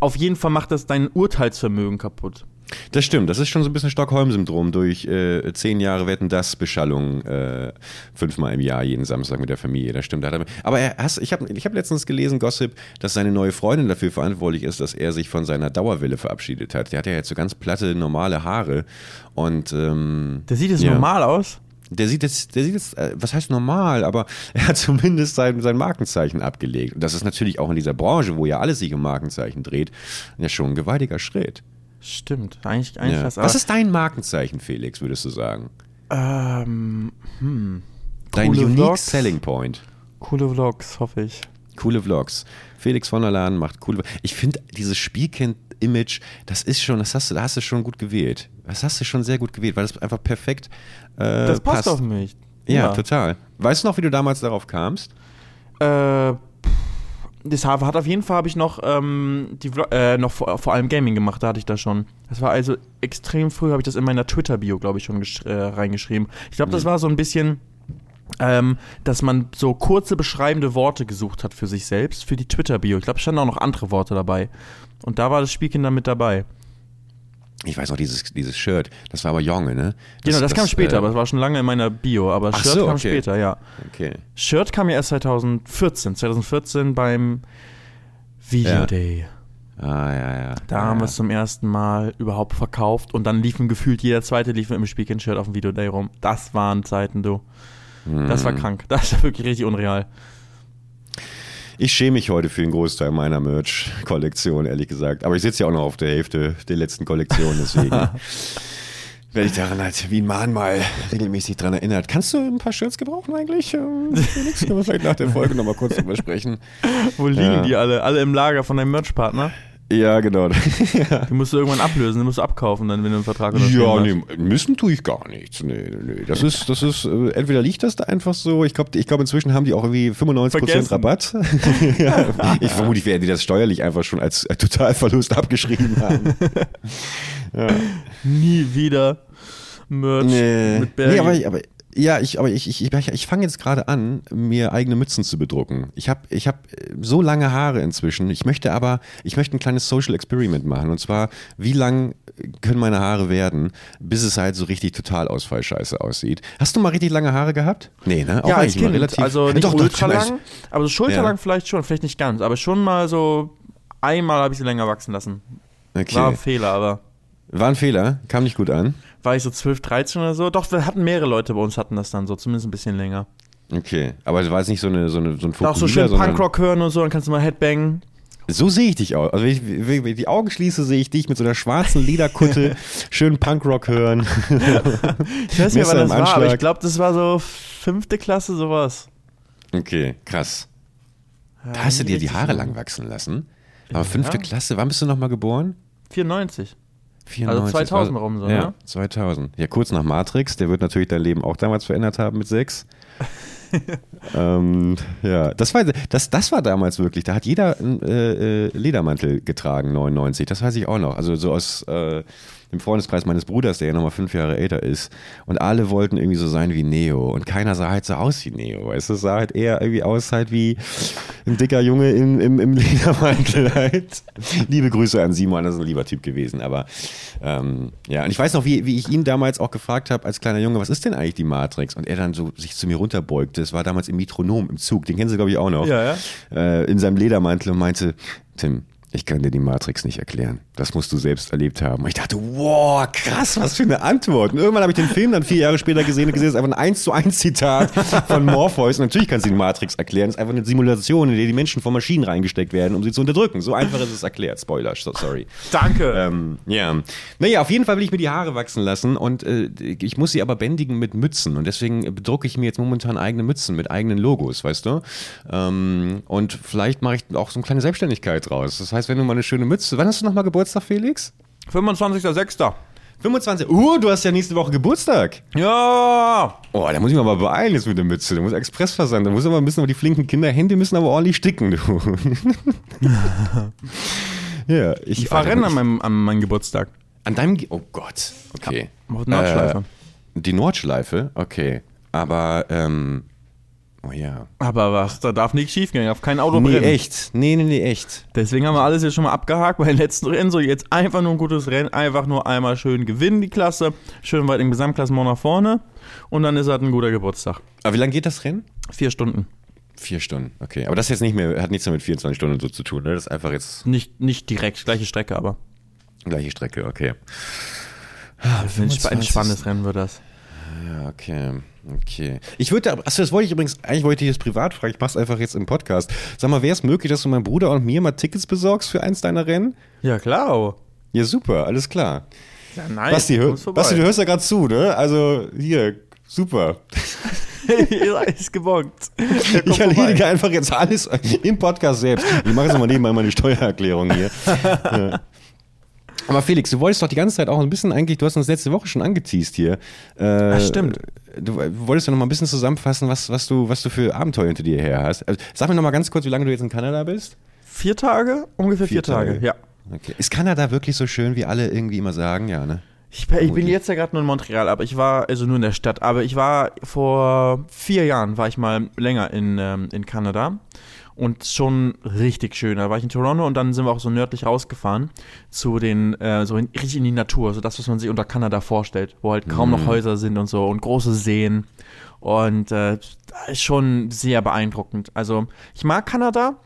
auf jeden Fall macht das dein Urteilsvermögen kaputt. Das stimmt, das ist schon so ein bisschen Stockholm-Syndrom durch äh, zehn Jahre Wetten das Beschallung äh, fünfmal im Jahr jeden Samstag mit der Familie. Das stimmt. Er, aber er hast, ich habe ich hab letztens gelesen, Gossip, dass seine neue Freundin dafür verantwortlich ist, dass er sich von seiner Dauerwelle verabschiedet hat. Der hat ja jetzt so ganz platte, normale Haare und ähm, Der sieht jetzt Ja. normal aus. der sieht jetzt, der sieht jetzt, äh, was heißt normal, aber er hat zumindest sein, sein Markenzeichen abgelegt. Und das ist natürlich auch in dieser Branche, wo ja alles sich um Markenzeichen dreht, ja schon ein gewaltiger Schritt. Stimmt, eigentlich, eigentlich Ja. das. Was ist dein Markenzeichen, Felix, würdest du sagen? ähm, hm. Dein Coole unique Vlogs. selling point. Coole Vlogs, hoffe ich. Coole Vlogs. Felix von der Laden macht coole Ich finde dieses Spielkind-Image, das ist schon, das hast du, da hast du schon gut gewählt. Das hast du schon sehr gut gewählt, weil das einfach perfekt äh, Das passt, auf mich. Ja, total. Weißt du noch, wie du damals darauf kamst? Äh, das hat auf jeden Fall habe ich noch ähm, die äh, noch vor, vor allem Gaming gemacht, da hatte ich das schon. Das war also extrem früh, habe ich das in meiner Twitter Bio, glaube ich, schon äh, reingeschrieben. Ich glaube, das war so ein bisschen ähm, dass man so kurze beschreibende Worte gesucht hat für sich selbst, für die Twitter Bio. Ich glaube, es standen auch noch andere Worte dabei. Und da war das Spielkind dann mit dabei. Ich weiß noch, dieses, dieses Shirt, das war aber Jonge, ne? genau, das, kam später, äh, aber es war schon lange in meiner Bio. Aber Shirt so, kam okay. später, ja. Okay. Shirt kam ja erst 2014. 2014 beim Video Ja. Day. Ah, ja, ja. Da ja, haben wir es zum ersten Mal überhaupt verkauft und dann liefen gefühlt jeder zweite lief mit dem Spielkind-Shirt auf dem Videoday rum. Das waren Zeiten, du. Das war krank. Das war wirklich richtig unreal. Ich schäme mich heute für den Großteil meiner Merch-Kollektion, ehrlich gesagt. Aber ich sitze ja auch noch auf der Hälfte der letzten Kollektion, deswegen werde ich daran halt wie ein Mahnmal regelmäßig dran erinnert. Kannst du ein paar Shirts gebrauchen eigentlich? Ähm, Felix, können wir vielleicht nach der Folge nochmal kurz drüber sprechen. Wo liegen Ja. die alle? Alle im Lager von deinem Merch-Partner? Ja, genau. Die musst du irgendwann ablösen, die musst du abkaufen, dann, wenn du einen Vertrag unterschrieben Ja, nee, müssen tue ich gar nichts. Nee, nee, nee. Das ist, das ist, äh, entweder liegt das da einfach so. Ich glaube, ich glaub, inzwischen haben die auch irgendwie 95% Vergessen. Rabatt. ja, ich vermute, werden die das steuerlich einfach schon als äh, Totalverlust abgeschrieben haben. Nie wieder Merch Nee, mit Bergen. nee aber, ich- aber ja, ich, aber ich, ich, ich, ich fange jetzt gerade an, mir eigene Mützen zu bedrucken. Ich habe ich hab äh, so lange Haare inzwischen. Ich möchte aber, ich möchte ein kleines Social Experiment machen. Und zwar, wie lang können meine Haare werden, bis es halt so richtig total Ausfallscheiße aussieht. Hast du mal richtig lange Haare gehabt? Nee, ne? Auch ja, als Kind. relativ. also nicht doch, ultra lang, aber so schulterlang Ja. vielleicht schon, vielleicht nicht ganz, aber schon mal so einmal habe ich sie länger wachsen lassen. Okay. War ein Fehler, aber War ein Fehler, kam nicht gut an. war ich so 12, 13 oder so. Doch, wir hatten mehrere Leute bei uns hatten das dann so, zumindest ein bisschen länger. Okay, aber es war jetzt nicht so, eine, so, eine, so ein Auch so schön Punkrock hören und so, dann kannst du mal Headbang. So sehe ich dich auch. Also wenn ich, wenn ich die Augen schließe, sehe ich dich mit so einer schwarzen Lederkutte, schön Punkrock hören. Ich weiß nicht, wann das war, aber ich glaube, das war so fünfte Klasse, sowas. Okay, krass. Ja, Da hast du dir die Haare lang wachsen lassen. Aber fünfte Ja. Klasse, wann bist du nochmal geboren? 94. 94. 2000 rum so, Ja, ne? 2000. Ja, kurz nach Matrix. Der wird natürlich dein Leben auch damals verändert haben mit sechs. ähm, ja, das war, das, das war damals wirklich. Da hat jeder einen äh, äh, Ledermantel getragen, 99. Das weiß ich auch noch. Also so aus äh, dem Freundeskreis meines Bruders, der ja nochmal fünf Jahre älter ist. Und alle wollten irgendwie so sein wie Neo. Und keiner sah halt so aus wie Neo. Weißt du, es sah halt eher irgendwie aus halt wie ein dicker Junge im, im, im Ledermantel halt. Liebe Grüße an Simon, das ist ein lieber Typ gewesen. Aber ähm, ja, und ich weiß noch, wie, wie ich ihn damals auch gefragt habe als kleiner Junge, was ist denn eigentlich die Matrix? Und er dann so sich zu mir runterbeugte. Das war damals im Metronom im Zug, den kennen Sie, glaube ich, auch noch. Ja, ja. Äh, in seinem Ledermantel und meinte, Tim, ich kann dir die Matrix nicht erklären. Das musst du selbst erlebt haben. Und ich dachte, wow, krass, was für eine Antwort. Und irgendwann habe ich den Film dann vier Jahre später gesehen und gesehen, das ist einfach ein 1 zu 1 Zitat von Morpheus. Und natürlich kannst du die Matrix erklären. Das ist einfach eine Simulation, in der die Menschen von Maschinen reingesteckt werden, um sie zu unterdrücken. So einfach ist es erklärt. Spoiler, so, sorry. Danke. Ähm, ja. Naja, auf jeden Fall will ich mir die Haare wachsen lassen und äh, ich muss sie aber bändigen mit Mützen und deswegen bedrucke ich mir jetzt momentan eigene Mützen mit eigenen Logos, weißt du? Ähm, und vielleicht mache ich auch so eine kleine Selbstständigkeit draus. Das heißt, wenn du mal eine schöne Mütze. Wann hast du nochmal Geburtstag, Felix? 25.06. 25. Uh, du hast ja nächste Woche Geburtstag. Ja! Oh, da muss ich mich mal beeilen jetzt mit der Mütze. Da muss Express versanden. Da muss aber ein bisschen, aber die flinken Kinderhände müssen aber ordentlich sticken, du. ja, ich, Ich fahre Rennen an meinem, an meinem Geburtstag. An deinem. Ge oh Gott. Okay. Auf Nordschleife. Äh, die Nordschleife, okay. Aber, ähm. Oh ja. Aber was, da darf nichts schief gehen, auf kein Auto Nee, brennen. echt. Nee, nee, nee, echt. Deswegen haben wir alles jetzt schon mal abgehakt bei den letzten Rennen. So, jetzt einfach nur ein gutes Rennen, einfach nur einmal schön gewinnen, die Klasse. Schön weit im Gesamtklassement nach vorne. Und dann ist halt ein guter Geburtstag. Aber wie lange geht das Rennen? Vier Stunden. Vier Stunden, okay. Aber das jetzt nicht mehr, hat nichts mehr mit 24 Stunden und so zu tun, ne? Das ist einfach jetzt Nicht, nicht direkt, gleiche Strecke, aber gleiche Strecke, okay. ein entsp 25. entspanntes Rennen wird das. Ja, okay. Okay. Ich würde, achso, das wollte ich übrigens, eigentlich wollte ich das privat fragen, ich mach's einfach jetzt im Podcast. Sag mal, wäre es möglich, dass du meinem Bruder und mir mal Tickets besorgst für eins deiner Rennen? Ja, klar. Ja, super, alles klar. Ja, nein. Basti, hör, vorbei. Basti, du hörst ja gerade zu, ne? Also, hier, super. ist gebongt. Ich erledige einfach jetzt alles im Podcast selbst. Ich mache jetzt mal nebenbei meine Steuererklärung hier. Aber Felix, du wolltest doch die ganze Zeit auch ein bisschen eigentlich, du hast uns letzte Woche schon angeteased hier. Äh, Ach, stimmt. Du wolltest ja noch mal ein bisschen zusammenfassen, was, was, du, was du für Abenteuer hinter dir her hast. Also, sag mir noch mal ganz kurz, wie lange du jetzt in Kanada bist. Vier Tage? Ungefähr vier, Vier Tage. Tage. ja. Okay. Ist Kanada wirklich so schön, wie alle irgendwie immer sagen? Ja, ne? Ich, ich bin jetzt ja gerade nur in Montreal, aber ich war, also nur in der Stadt, aber ich war vor vier Jahren, war ich mal länger in, ähm, in Kanada und schon richtig schön. Da war ich in Toronto und dann sind wir auch so nördlich rausgefahren zu den, äh, so in, richtig in die Natur, so das, was man sich unter Kanada vorstellt, wo halt kaum noch Häuser sind und so und große Seen und äh, schon sehr beeindruckend. Also ich mag Kanada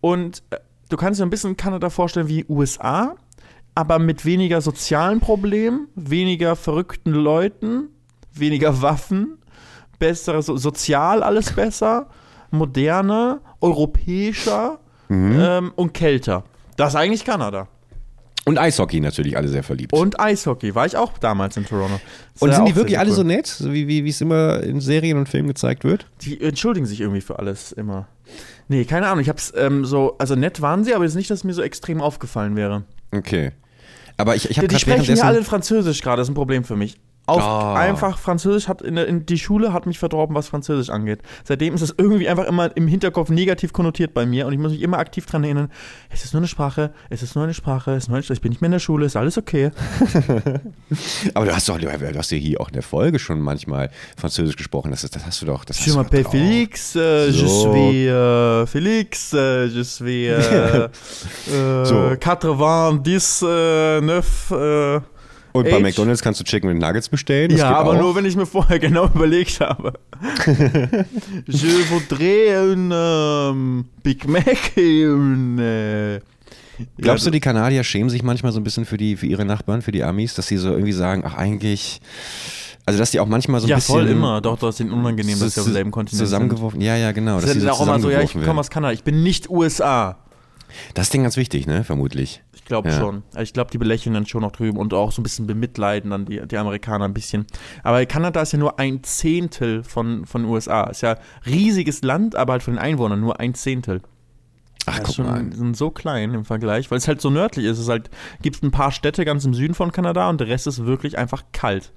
und äh, du kannst dir ein bisschen Kanada vorstellen wie USA, aber mit weniger sozialen Problemen, weniger verrückten Leuten, weniger Waffen, bessere, so, sozial alles besser, moderner, europäischer ähm, und kälter. Das ist eigentlich Kanada. Und Eishockey natürlich alle sehr verliebt. Und Eishockey, war ich auch damals in Toronto. Ist Und sind die wirklich alle cool. so nett, so wie, wie es immer in Serien und Filmen gezeigt wird? Die entschuldigen sich irgendwie für alles immer. Nee, keine Ahnung. Ich hab's ähm, so, also nett waren sie, aber es ist nicht, dass es mir so extrem aufgefallen wäre. Okay. Aber ich, ich habe Die, die sprechen ja alle. Französisch gerade, das ist ein Problem für mich. Auf Ah. einfach Französisch hat in, der, in die Schule hat mich verdorben, was Französisch angeht. Seitdem ist es irgendwie einfach immer im Hinterkopf negativ konnotiert bei mir und ich muss mich immer aktiv dran erinnern. Es ist nur eine Sprache, es ist nur eine Sprache, es ist nur eine, ich bin nicht mehr in der Schule, ist alles okay. Aber du hast doch, du hast ja hier auch in der Folge schon manchmal Französisch gesprochen. Das, das hast du doch. Das Je hast du m'appelle drauf. Félix, euh, je So. suis euh, Félix, euh, je suis euh, So. 90, äh, 9, äh, Und bei Age. McDonalds kannst du Chicken with Nuggets bestellen. Das ja, aber auch. nur, wenn ich mir vorher genau überlegt habe. Je voudrais un ähm, Big Mac und äh, Glaubst ja, du, die Kanadier schämen sich manchmal so ein bisschen für, die, für ihre Nachbarn, für die Amis, dass sie so irgendwie sagen, ach eigentlich, also dass die auch manchmal so ein Ja, bisschen... voll immer. Doch, das ist unangenehm, dass wir auf demselben Kontinent sind. Zusammengeworfen, ja, ja, genau. Das sie ist so auch immer so, ja, ich komme aus Kanada, ich bin nicht USA. Das ist denen ganz wichtig, ne, vermutlich. Ich glaube Ja. schon. Also Ich glaube, die belächeln dann schon noch drüben und auch so ein bisschen bemitleiden dann die, die Amerikaner ein bisschen. Aber Kanada ist ja nur ein Zehntel von, von USA. Ist ja riesiges Land, aber halt von den Einwohnern nur ein Zehntel. Ach, Das guck ist schon mal. sind so klein im Vergleich, weil es halt so nördlich ist. Es ist halt, gibt ein paar Städte ganz im Süden von Kanada und der Rest ist wirklich einfach kalt.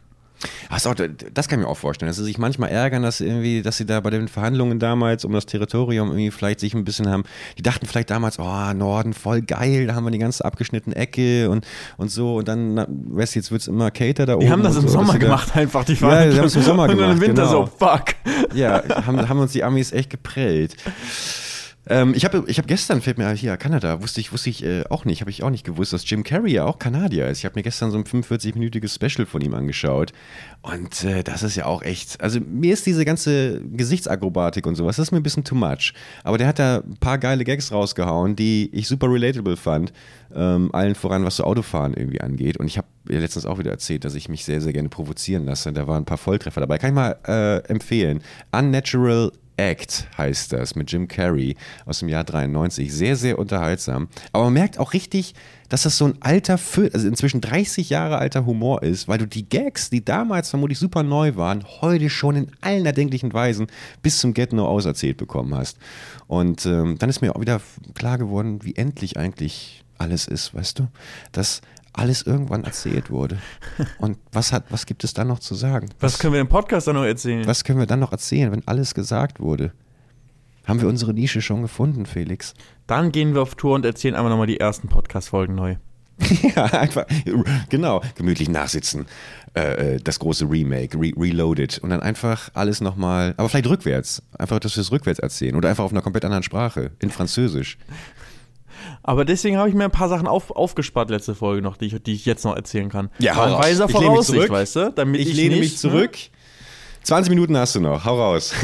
Ach so, das kann ich mir auch vorstellen, dass sie sich manchmal ärgern, dass irgendwie, dass sie da bei den Verhandlungen damals um das Territorium irgendwie vielleicht sich ein bisschen haben, die dachten vielleicht damals, oh, Norden, voll geil, da haben wir die ganze abgeschnittene Ecke und, und so und dann, na, weißt du, jetzt wird's immer Cater da oben. Die haben das und im so, Sommer sie da- gemacht, einfach die Ja, die haben es im Sommer Und dann im gemacht, Winter genau. so, fuck. Ja, haben, haben uns die Amis echt geprellt. Ähm, ich habe ich hab gestern, fällt mir hier, Kanada, wusste ich, wusste ich äh, auch nicht, habe ich auch nicht gewusst, dass Jim Carrey ja auch Kanadier ist. Ich habe mir gestern so ein 45-minütiges Special von ihm angeschaut. Und äh, das ist ja auch echt, also mir ist diese ganze Gesichtsakrobatik und sowas, das ist mir ein bisschen too much. Aber der hat da ein paar geile Gags rausgehauen, die ich super relatable fand. Ähm, allen voran, was so Autofahren irgendwie angeht. Und ich habe letztens auch wieder erzählt, dass ich mich sehr, sehr gerne provozieren lasse. Da waren ein paar Volltreffer dabei. Kann ich mal äh, empfehlen. Unnatural Act heißt das mit Jim Carrey aus dem Jahr 93. Sehr, sehr unterhaltsam. Aber man merkt auch richtig, dass das so ein alter, also inzwischen 30 Jahre alter Humor ist, weil du die Gags, die damals vermutlich super neu waren, heute schon in allen erdenklichen Weisen bis zum Get No auserzählt bekommen hast. Und ähm, dann ist mir auch wieder klar geworden, wie endlich eigentlich alles ist, weißt du? Dass alles irgendwann erzählt wurde. Und was hat, was gibt es dann noch zu sagen? Was können wir im Podcast dann noch erzählen? Was können wir dann noch erzählen, wenn alles gesagt wurde? Haben wir unsere Nische schon gefunden, Felix? Dann gehen wir auf Tour und erzählen einfach nochmal die ersten Podcast-Folgen neu. ja, einfach, genau, gemütlich nachsitzen. Äh, äh, das große Remake, re Reloaded. Und dann einfach alles nochmal, aber vielleicht rückwärts. Einfach, dass wir es rückwärts erzählen. Oder einfach auf einer komplett anderen Sprache, in Französisch. Aber deswegen habe ich mir ein paar Sachen auf, aufgespart letzte Folge noch, die ich, die ich jetzt noch erzählen kann. Ja, raus. weiser Ich lehne mich Voraussicht, zurück. weißt du? Damit ich, Ich lehne nicht, mich zurück. 20 Minuten hast du noch, hau raus.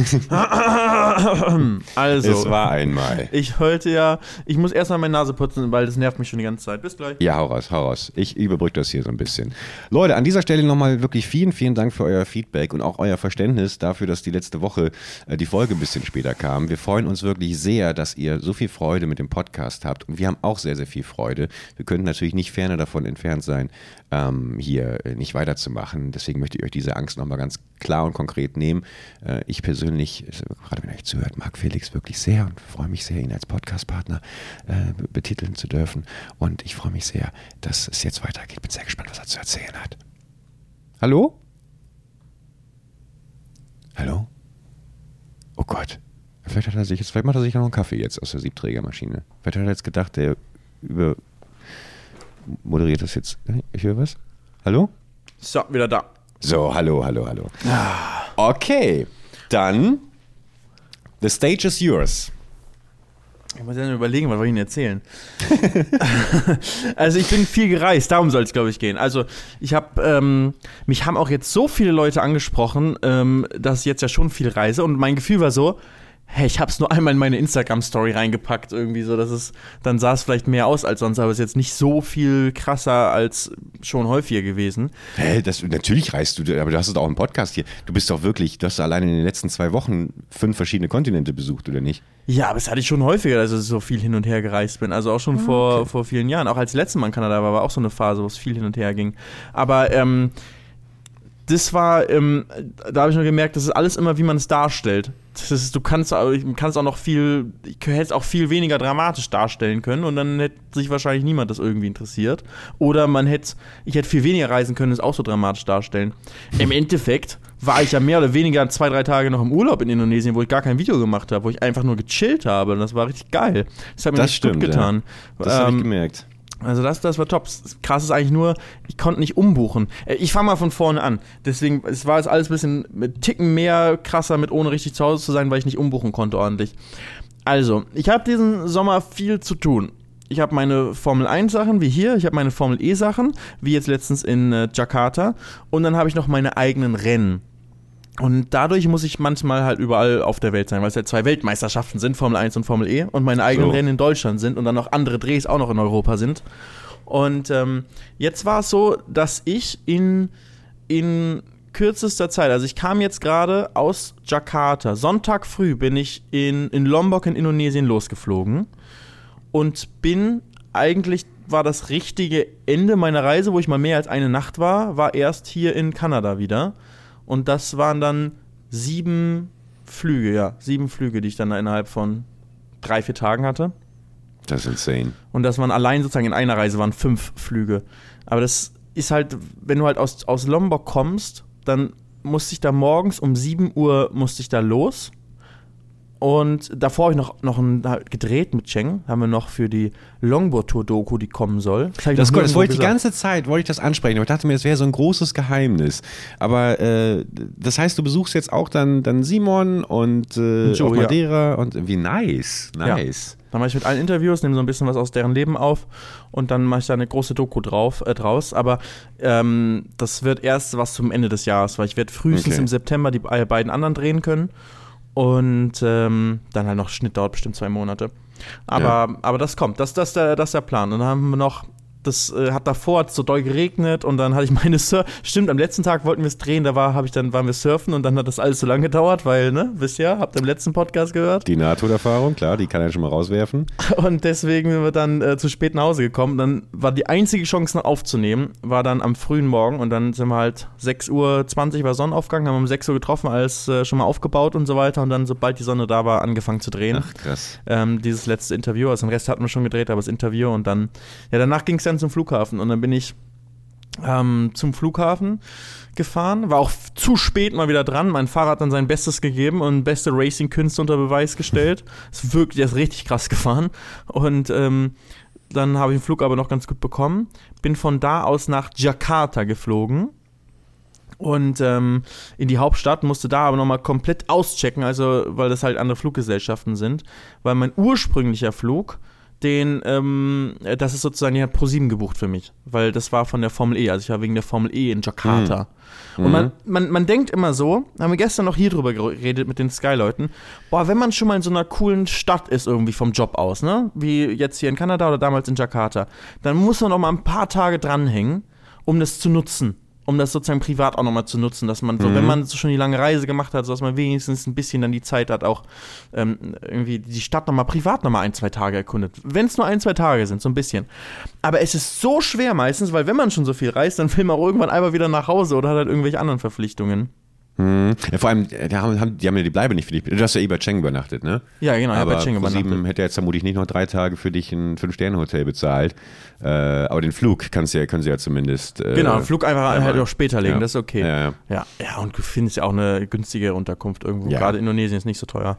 Also, es war einmal. ich wollte ja, ich muss erstmal meine Nase putzen, weil das nervt mich schon die ganze Zeit. Bis gleich. Ja, hau raus, hau raus. Ich überbrücke das hier so ein bisschen. Leute, an dieser Stelle nochmal wirklich vielen, vielen Dank für euer Feedback und auch euer Verständnis dafür, dass die letzte Woche äh, die Folge ein bisschen später kam. Wir freuen uns wirklich sehr, dass ihr so viel Freude mit dem Podcast habt und wir haben auch sehr, sehr viel Freude. Wir könnten natürlich nicht ferner davon entfernt sein, ähm, hier äh, nicht weiterzumachen. Deswegen möchte ich euch diese Angst nochmal ganz klar und konkret nehmen. Äh, ich persönlich, gerade wenn ihr euch zuhört, mag Felix wirklich sehr und freue mich sehr, ihn als Podcastpartner äh, be- betiteln zu dürfen. Und ich freue mich sehr, dass es jetzt weitergeht. Bin sehr gespannt, was er zu erzählen hat. Hallo? Hallo? Oh Gott. Vielleicht hat er sich jetzt, vielleicht macht er sich noch einen Kaffee jetzt aus der Siebträgermaschine. Vielleicht hat er jetzt gedacht, der über moderiert das jetzt. Ich höre was. Hallo? So, wieder da. So, hallo, hallo, hallo. Okay, dann the stage is yours. Ich muss ja nur überlegen, was soll ich Ihnen erzählen? also ich bin viel gereist, darum soll es, glaube ich, gehen. Also ich habe, ähm, mich haben auch jetzt so viele Leute angesprochen, ähm, dass ich jetzt ja schon viel reise und mein Gefühl war so, hey, ich habe es nur einmal in meine Instagram-Story reingepackt, irgendwie so, dass es, dann sah es vielleicht mehr aus als sonst, aber es ist jetzt nicht so viel krasser als schon häufiger gewesen. Hä, das, natürlich reist du, aber du hast es auch im Podcast hier. Du bist doch wirklich, du hast allein in den letzten zwei Wochen fünf verschiedene Kontinente besucht, oder nicht? Ja, aber es hatte ich schon häufiger, dass ich so viel hin und her gereist bin. Also auch schon vor, vor vielen Jahren. Auch als letztes Mal in Kanada war, war auch so eine Phase, wo es viel hin und her ging. Aber ähm, das war, ähm, da habe ich nur gemerkt, das ist alles immer, wie man es darstellt. Ist, du kannst, auch- kannst auch noch viel, ich hätte es auch viel weniger dramatisch darstellen können und dann hätte sich wahrscheinlich niemand das irgendwie interessiert. Oder man hätte, ich hätte viel weniger reisen können, es auch so dramatisch darstellen. Im Endeffekt war ich ja mehr oder weniger zwei, drei Tage noch im Urlaub in Indonesien, wo ich gar kein Video gemacht habe, wo ich einfach nur gechillt habe. Und das war richtig geil. Das hat mir Das stimmt, gut getan. Das habe ich Ähm, gemerkt. Also das, das war top. Krass ist eigentlich nur, ich konnte nicht umbuchen. Äh, Ich fange mal von vorne an. Deswegen, es war jetzt alles ein bisschen mit Ticken mehr krasser, mit ohne richtig zu Hause zu sein, weil ich nicht umbuchen konnte ordentlich. Also, ich habe diesen Sommer viel zu tun. Ich habe meine Formel 1 Sachen, wie hier. Ich habe meine Formel E Sachen, wie jetzt letztens in äh, Jakarta. Und dann habe ich noch meine eigenen Rennen. Und dadurch muss ich manchmal halt überall auf der Welt sein, weil es ja zwei Weltmeisterschaften sind, Formel 1 und Formel E, und meine eigenen So. Rennen in Deutschland sind und dann noch andere Drehs auch noch in Europa sind. Und ähm, jetzt war es so, dass ich in, in kürzester Zeit, also ich kam jetzt gerade aus Jakarta, Sonntag früh bin ich in, in Lombok in Indonesien losgeflogen und bin eigentlich war das richtige Ende meiner Reise, wo ich mal mehr als eine Nacht war, war erst hier in Kanada wieder. Und das waren dann sieben Flüge, ja, sieben Flüge, die ich dann innerhalb von drei, vier Tagen hatte. Das ist insane. Und das waren allein sozusagen in einer Reise waren fünf Flüge. Aber das ist halt, wenn du halt aus, aus Lombok kommst, dann musste ich da morgens um 7 Uhr musste ich da los. Und davor habe ich noch, noch ein, gedreht mit Cheng. Haben wir noch für die Longboard-Tour-Doku, die kommen soll. Das, das nirgendwo wollte ich die ganze Zeit, wollte ich das ansprechen, aber ich dachte mir, das wäre so ein großes Geheimnis. Aber äh, das heißt, du besuchst jetzt auch dann, dann Simon und äh, Joe, auf ja. Madeira und wie nice, nice. Dann mache ich mit allen Interviews, nehme so ein bisschen was aus deren Leben auf und dann mache ich da eine große Doku drauf, äh, draus. Aber ähm, das wird erst was zum Ende des Jahres, weil ich werde frühestens Okay. im September die äh, beiden anderen drehen können. Und ähm, dann halt noch Schnitt dauert bestimmt zwei Monate. Aber, aber das kommt, das, das, der, das ist der Plan. Und dann haben wir noch, das äh, hat davor so doll geregnet und dann hatte ich meine Sur Stimmt, am letzten Tag wollten wir es drehen, da war, habe ich dann, waren wir surfen und dann hat das alles so lange gedauert, weil, ne, wisst ihr, habt ihr im letzten Podcast gehört? Die Nahtoderfahrung, klar, die kann er schon mal rauswerfen. Und deswegen sind wir dann äh, zu spät nach Hause gekommen. Dann war die einzige Chance noch aufzunehmen, war dann am frühen Morgen und dann sind wir halt 6.20 Uhr war Sonnenaufgang, haben um 6 Uhr getroffen, alles äh, schon mal aufgebaut und so weiter und dann, sobald die Sonne da war, angefangen zu drehen. Ach, krass. Ähm, dieses letzte Interview, also den Rest hatten wir schon gedreht, aber das Interview und dann, ja, danach ging es dann zum Flughafen und dann bin ich ähm, zum Flughafen gefahren, war auch zu spät mal wieder dran. Mein Fahrer hat dann sein Bestes gegeben und beste Racing-Künste unter Beweis gestellt. ist wirklich, der ist richtig krass gefahren. Und ähm, dann habe ich den Flug aber noch ganz gut bekommen. Bin von da aus nach Jakarta geflogen. Und ähm, in die Hauptstadt musste da aber nochmal komplett auschecken, also weil das halt andere Fluggesellschaften sind. Weil mein ursprünglicher Flug, den, ähm, äh, das ist sozusagen, die hat ProSieben gebucht für mich. Weil das war von der Formel E, also ich war wegen der Formel E in Jakarta. Und man, man, man denkt immer so, haben wir gestern noch hier drüber geredet mit den Sky-Leuten, boah, wenn man schon mal in so einer coolen Stadt ist, irgendwie vom Job aus, ne? Wie jetzt hier in Kanada oder damals in Jakarta, dann muss man noch mal ein paar Tage dranhängen, um das zu nutzen. Um das sozusagen privat auch nochmal zu nutzen, dass man so, wenn man so schon die lange Reise gemacht hat, so dass man wenigstens ein bisschen dann die Zeit hat, auch ähm, irgendwie die Stadt nochmal privat nochmal ein, zwei Tage erkundet. Wenn es nur ein, zwei Tage sind, so ein bisschen. Aber es ist so schwer meistens, weil wenn man schon so viel reist, dann will man auch irgendwann einmal wieder nach Hause oder hat halt irgendwelche anderen Verpflichtungen. Hm. Ja, vor allem, äh, die haben, die haben ja die Bleibe nicht für dich. Du hast ja eh bei Cheng übernachtet, ne? Ja, genau, aber bei Cheng übernachtet. hätte jetzt vermutlich nicht noch drei Tage für dich ein Fünf-Sterne-Hotel bezahlt. Äh, aber den Flug kannst ja, können sie ja zumindest. Äh, Genau, Flug einfach einmal- halt auch später legen, Ja. das ist okay. Ja, ja. ja, ja, und du findest ja auch eine günstige Unterkunft irgendwo. Ja. Gerade Indonesien ist nicht so teuer.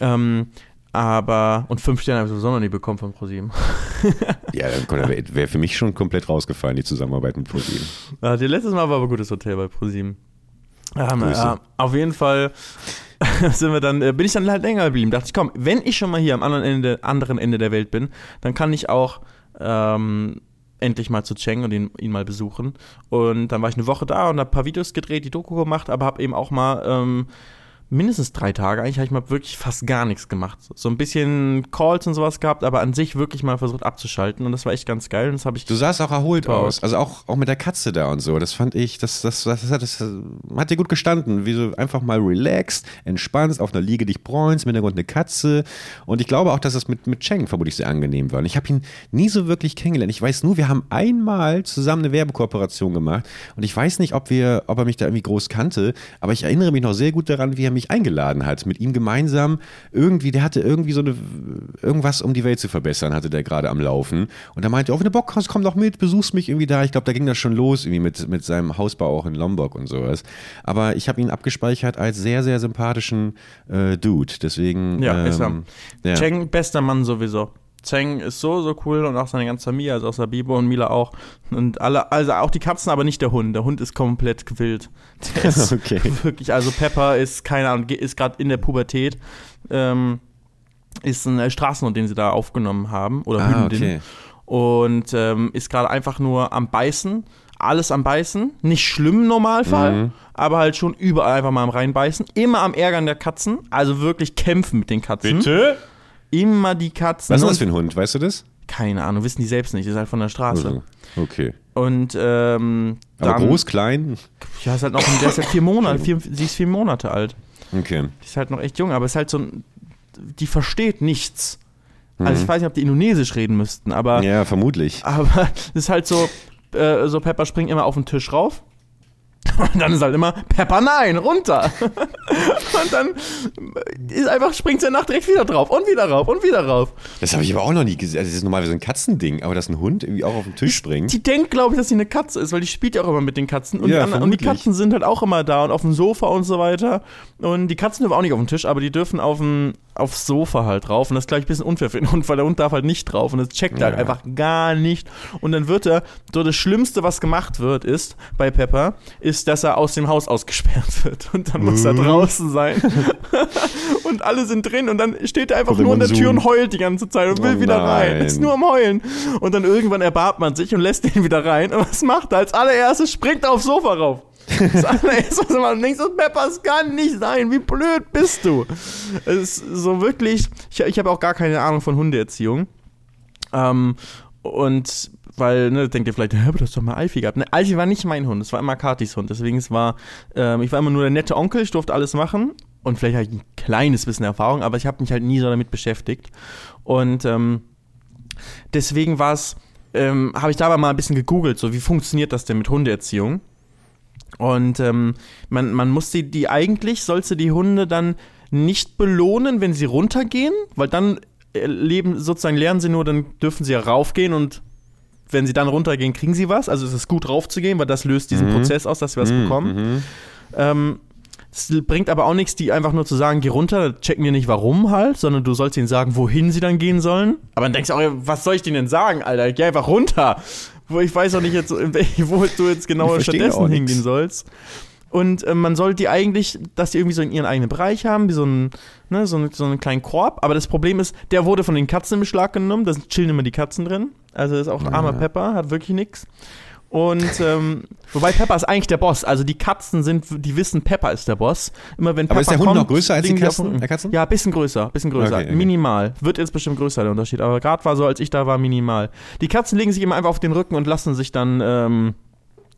Ähm, aber, und fünf Sterne habe ich sowieso noch nie bekommen von ProSieben. Ja, dann wäre wär für mich schon komplett rausgefallen, die Zusammenarbeit mit ProSieben. Ja, letztes Mal war aber ein gutes Hotel bei ProSieben. Ähm, ja, auf jeden Fall sind wir dann, äh, bin ich dann halt länger geblieben. Dachte ich, komm, wenn ich schon mal hier am anderen Ende, anderen Ende der Welt bin, dann kann ich auch ähm, endlich mal zu Cheng und ihn, ihn mal besuchen. Und dann war ich eine Woche da und habe ein paar Videos gedreht, die Doku gemacht, aber habe eben auch mal ähm, mindestens drei Tage, eigentlich habe ich mal wirklich fast gar nichts gemacht. So ein bisschen Calls und sowas gehabt, aber an sich wirklich mal versucht abzuschalten und das war echt ganz geil und das habe ich. Du sahst auch erholt Wow. aus. Also auch, auch mit der Katze da und so. Das fand ich, das, das, das, das, das hat dir gut gestanden. Wie du einfach mal relaxed, entspannst, auf einer Liege dich bräunst, im Hintergrund eine Katze. Und ich glaube auch, dass das mit, mit Cheng vermutlich sehr angenehm war. Und ich habe ihn nie so wirklich kennengelernt. Ich weiß nur, wir haben einmal zusammen eine Werbekooperation gemacht. Und ich weiß nicht, ob wir, ob er mich da irgendwie groß kannte, aber ich erinnere mich noch sehr gut daran, wie er mich eingeladen hat. Mit ihm gemeinsam irgendwie, der hatte irgendwie so eine, irgendwas, um die Welt zu verbessern, hatte der gerade am Laufen. Und da meinte er, oh, wenn du Bock hast, komm doch mit, besuchst mich irgendwie da. Ich glaube, da ging das schon los, irgendwie mit, mit seinem Hausbau auch in Lombok und sowas. Aber ich habe ihn abgespeichert als sehr, sehr sympathischen äh, Dude. Deswegen. Ja, ist er. ähm, ja. Cheng, bester Mann sowieso. Cheng ist so, so cool und auch seine ganze Familie, also auch Sabibo und Mila auch. Und alle, also auch die Katzen, aber nicht der Hund. Der Hund ist komplett wild. Der ist Okay. wirklich, also Pepper ist, keine Ahnung, ist gerade in der Pubertät. Ähm, ist ein äh, Straßenhund, den sie da aufgenommen haben. Oder Ah, Hündin. okay. Und ähm, ist gerade einfach nur am Beißen. Alles am Beißen. Nicht schlimm im Normalfall, Mhm. aber halt schon überall einfach mal am Reinbeißen. Immer am Ärgern der Katzen. Also wirklich kämpfen mit den Katzen. Immer die Katzen. Was ist das für ein Hund? Weißt du das? Keine Ahnung, wissen die selbst nicht. Ist halt von der Straße. Okay. Und ähm, Aber dann, groß, klein? Ja, ist halt noch, der ist halt vier Monate, vier, sie ist vier Monate alt. Okay. Die ist halt noch echt jung, aber ist halt so ein, die versteht nichts. Also Mhm. ich weiß nicht, ob die Indonesisch reden müssten, aber, Ja, vermutlich. aber es ist halt so, äh, so Pepper springt immer auf den Tisch rauf. Und dann ist halt immer, Pepper, nein, runter. und dann ist einfach, springt sie danach direkt wieder drauf und wieder rauf und wieder rauf. Das habe ich aber auch noch nie gesehen. Also, das ist normalerweise ein Katzending, aber dass ein Hund irgendwie auch auf den Tisch springt. Die denkt, glaube ich, dass sie eine Katze ist, weil die spielt ja auch immer mit den Katzen. Und, Ja, die, und die. Katzen sind halt auch immer da und auf dem Sofa und so weiter. Und die Katzen dürfen auch nicht auf den Tisch, aber die dürfen auf dem, aufs Sofa halt drauf. Und das ist, glaube ich, ein bisschen unfair für den Hund, weil der Hund darf halt nicht drauf. Und das checkt er halt Ja. einfach gar nicht. Und dann wird er, so das Schlimmste, was gemacht wird, ist bei Pepper, ist, dass er aus dem Haus ausgesperrt wird. Und dann muss er draußen sein. und alle sind drin und dann steht er einfach dem nur in der Tür und heult die ganze Zeit und will Oh wieder rein. Ist nur am Heulen. Und dann irgendwann erbarmt man sich und lässt ihn wieder rein. Und was macht er? Als allererstes springt er aufs Sofa rauf. Das allererste, was man denkt, so, Pepper, es kann nicht sein. Wie blöd bist du? Es ist so wirklich, ich, ich habe auch gar keine Ahnung von Hundeerziehung. Ähm, und weil, ne, denkt ihr vielleicht, hä, aber du hast doch mal Alfie gehabt. Ne, Alfie war nicht mein Hund, es war immer Katis Hund. Deswegen es war, ähm, ich war immer nur der nette Onkel, ich durfte alles machen. Und vielleicht habe ich ein kleines bisschen Erfahrung, aber ich habe mich halt nie so damit beschäftigt. Und ähm, deswegen war es, ähm, habe ich dabei mal ein bisschen gegoogelt, so wie funktioniert das denn mit Hundeerziehung? Und ähm, man, man muss die, die eigentlich, sollst du die Hunde dann nicht belohnen, wenn sie runtergehen, weil dann äh, leben, sozusagen lernen sie nur, dann dürfen sie ja raufgehen und wenn sie dann runtergehen, kriegen sie was. Also es ist gut raufzugehen, weil das löst diesen Prozess aus, dass sie was bekommen. Ähm, es bringt aber auch nichts, die einfach nur zu sagen, geh runter, checken wir nicht warum halt, sondern du sollst ihnen sagen, wohin sie dann gehen sollen. Aber dann denkst du auch, was soll ich denen denn sagen, Alter? Geh einfach runter. Wo ich weiß auch nicht jetzt, wo du jetzt genau verstehen stattdessen hingehen sollst. Und äh, man sollte die eigentlich, dass die irgendwie so in ihren eigenen Bereich haben, wie so, ein, ne, so, ein, so einen kleinen Korb. Aber das Problem ist, der wurde von den Katzen in Beschlag genommen. Da chillen immer die Katzen drin. Also ist auch ein armer Pepper, hat wirklich nichts. Und ähm, wobei Pepper ist eigentlich der Boss. Also die Katzen sind, die wissen, Pepper ist der Boss. Immer wenn Pepper Aber ist der Hund kommt, noch größer als die Katzen- Katzen? Ja, bisschen größer, bisschen größer. Okay, okay. Minimal. Wird jetzt bestimmt größer der Unterschied. Aber gerade war so, als ich da war, minimal. Die Katzen legen sich immer einfach auf den Rücken und lassen sich dann, ähm,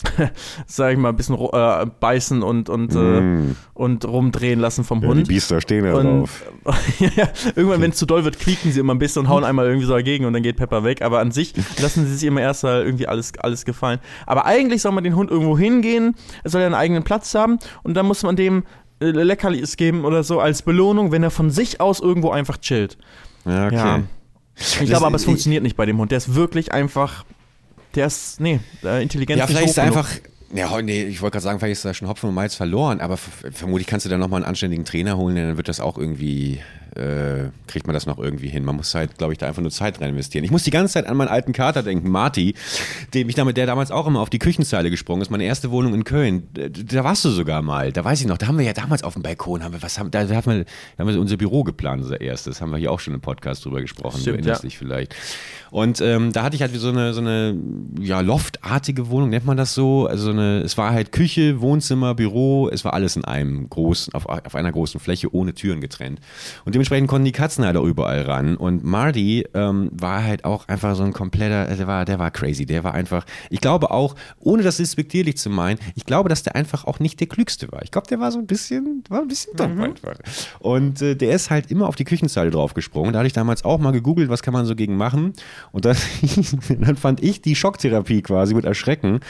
sag ich mal, ein bisschen äh, beißen und, und, äh, und rumdrehen lassen vom Mm. Ja, Hund. die Biester stehen da Und drauf. ja, ja, irgendwann, wenn es zu doll wird, quieken sie immer ein bisschen und hauen einmal irgendwie so dagegen und dann geht Pepper weg. Aber an sich lassen sie sich immer erst mal irgendwie alles, alles gefallen. Aber eigentlich soll man den Hund irgendwo hingehen, er soll ja einen eigenen Platz haben und dann muss man dem äh, Leckerlis geben oder so als Belohnung, wenn er von sich aus irgendwo einfach chillt. Ja, okay. Ja. Ich glaube aber, es funktioniert nicht bei dem Hund. Der ist wirklich einfach, der ist, nee, äh, Intelligenz Ja, vielleicht ist einfach. Ja, nee, ich wollte gerade sagen, vielleicht ist da schon Hopfen und Malz verloren, aber vermutlich kannst du da nochmal einen anständigen Trainer holen, denn dann wird das auch irgendwie äh, kriegt man das noch irgendwie hin. Man muss halt, glaube ich, da einfach nur Zeit rein investieren. Ich muss die ganze Zeit an meinen alten Kater denken, Marty, dem ich damit, der damals auch immer auf die Küchenzeile gesprungen ist. Meine erste Wohnung in Köln. Da, da warst du sogar mal. Da weiß ich noch. Da haben wir ja damals auf dem Balkon, haben wir was haben, da, da haben wir, da haben wir unser Büro geplant, unser erstes. Haben wir hier auch schon im Podcast drüber gesprochen. Stimmt, du erinnerst ja. dich vielleicht. Und ähm, da hatte ich halt so eine, so eine ja, loftartige Wohnung, nennt man das so. Also so eine, es war halt Küche, Wohnzimmer, Büro, es war alles in einem großen, auf, auf einer großen Fläche ohne Türen getrennt. Und dementsprechend konnten die Katzen halt auch überall ran. Und Marty ähm, war halt auch einfach so ein kompletter, der war, der war crazy. Der war einfach, ich glaube auch, ohne das despektierlich zu meinen, ich glaube, dass der einfach auch nicht der Klügste war. Ich glaube, der war so ein bisschen, war ein bisschen dumm einfach. Und äh, der ist halt immer auf die Küchenzeile draufgesprungen. Da hatte ich damals auch mal gegoogelt, was kann man so gegen machen. Und dann, dann fand ich die Schocktherapie quasi mit Erschrecken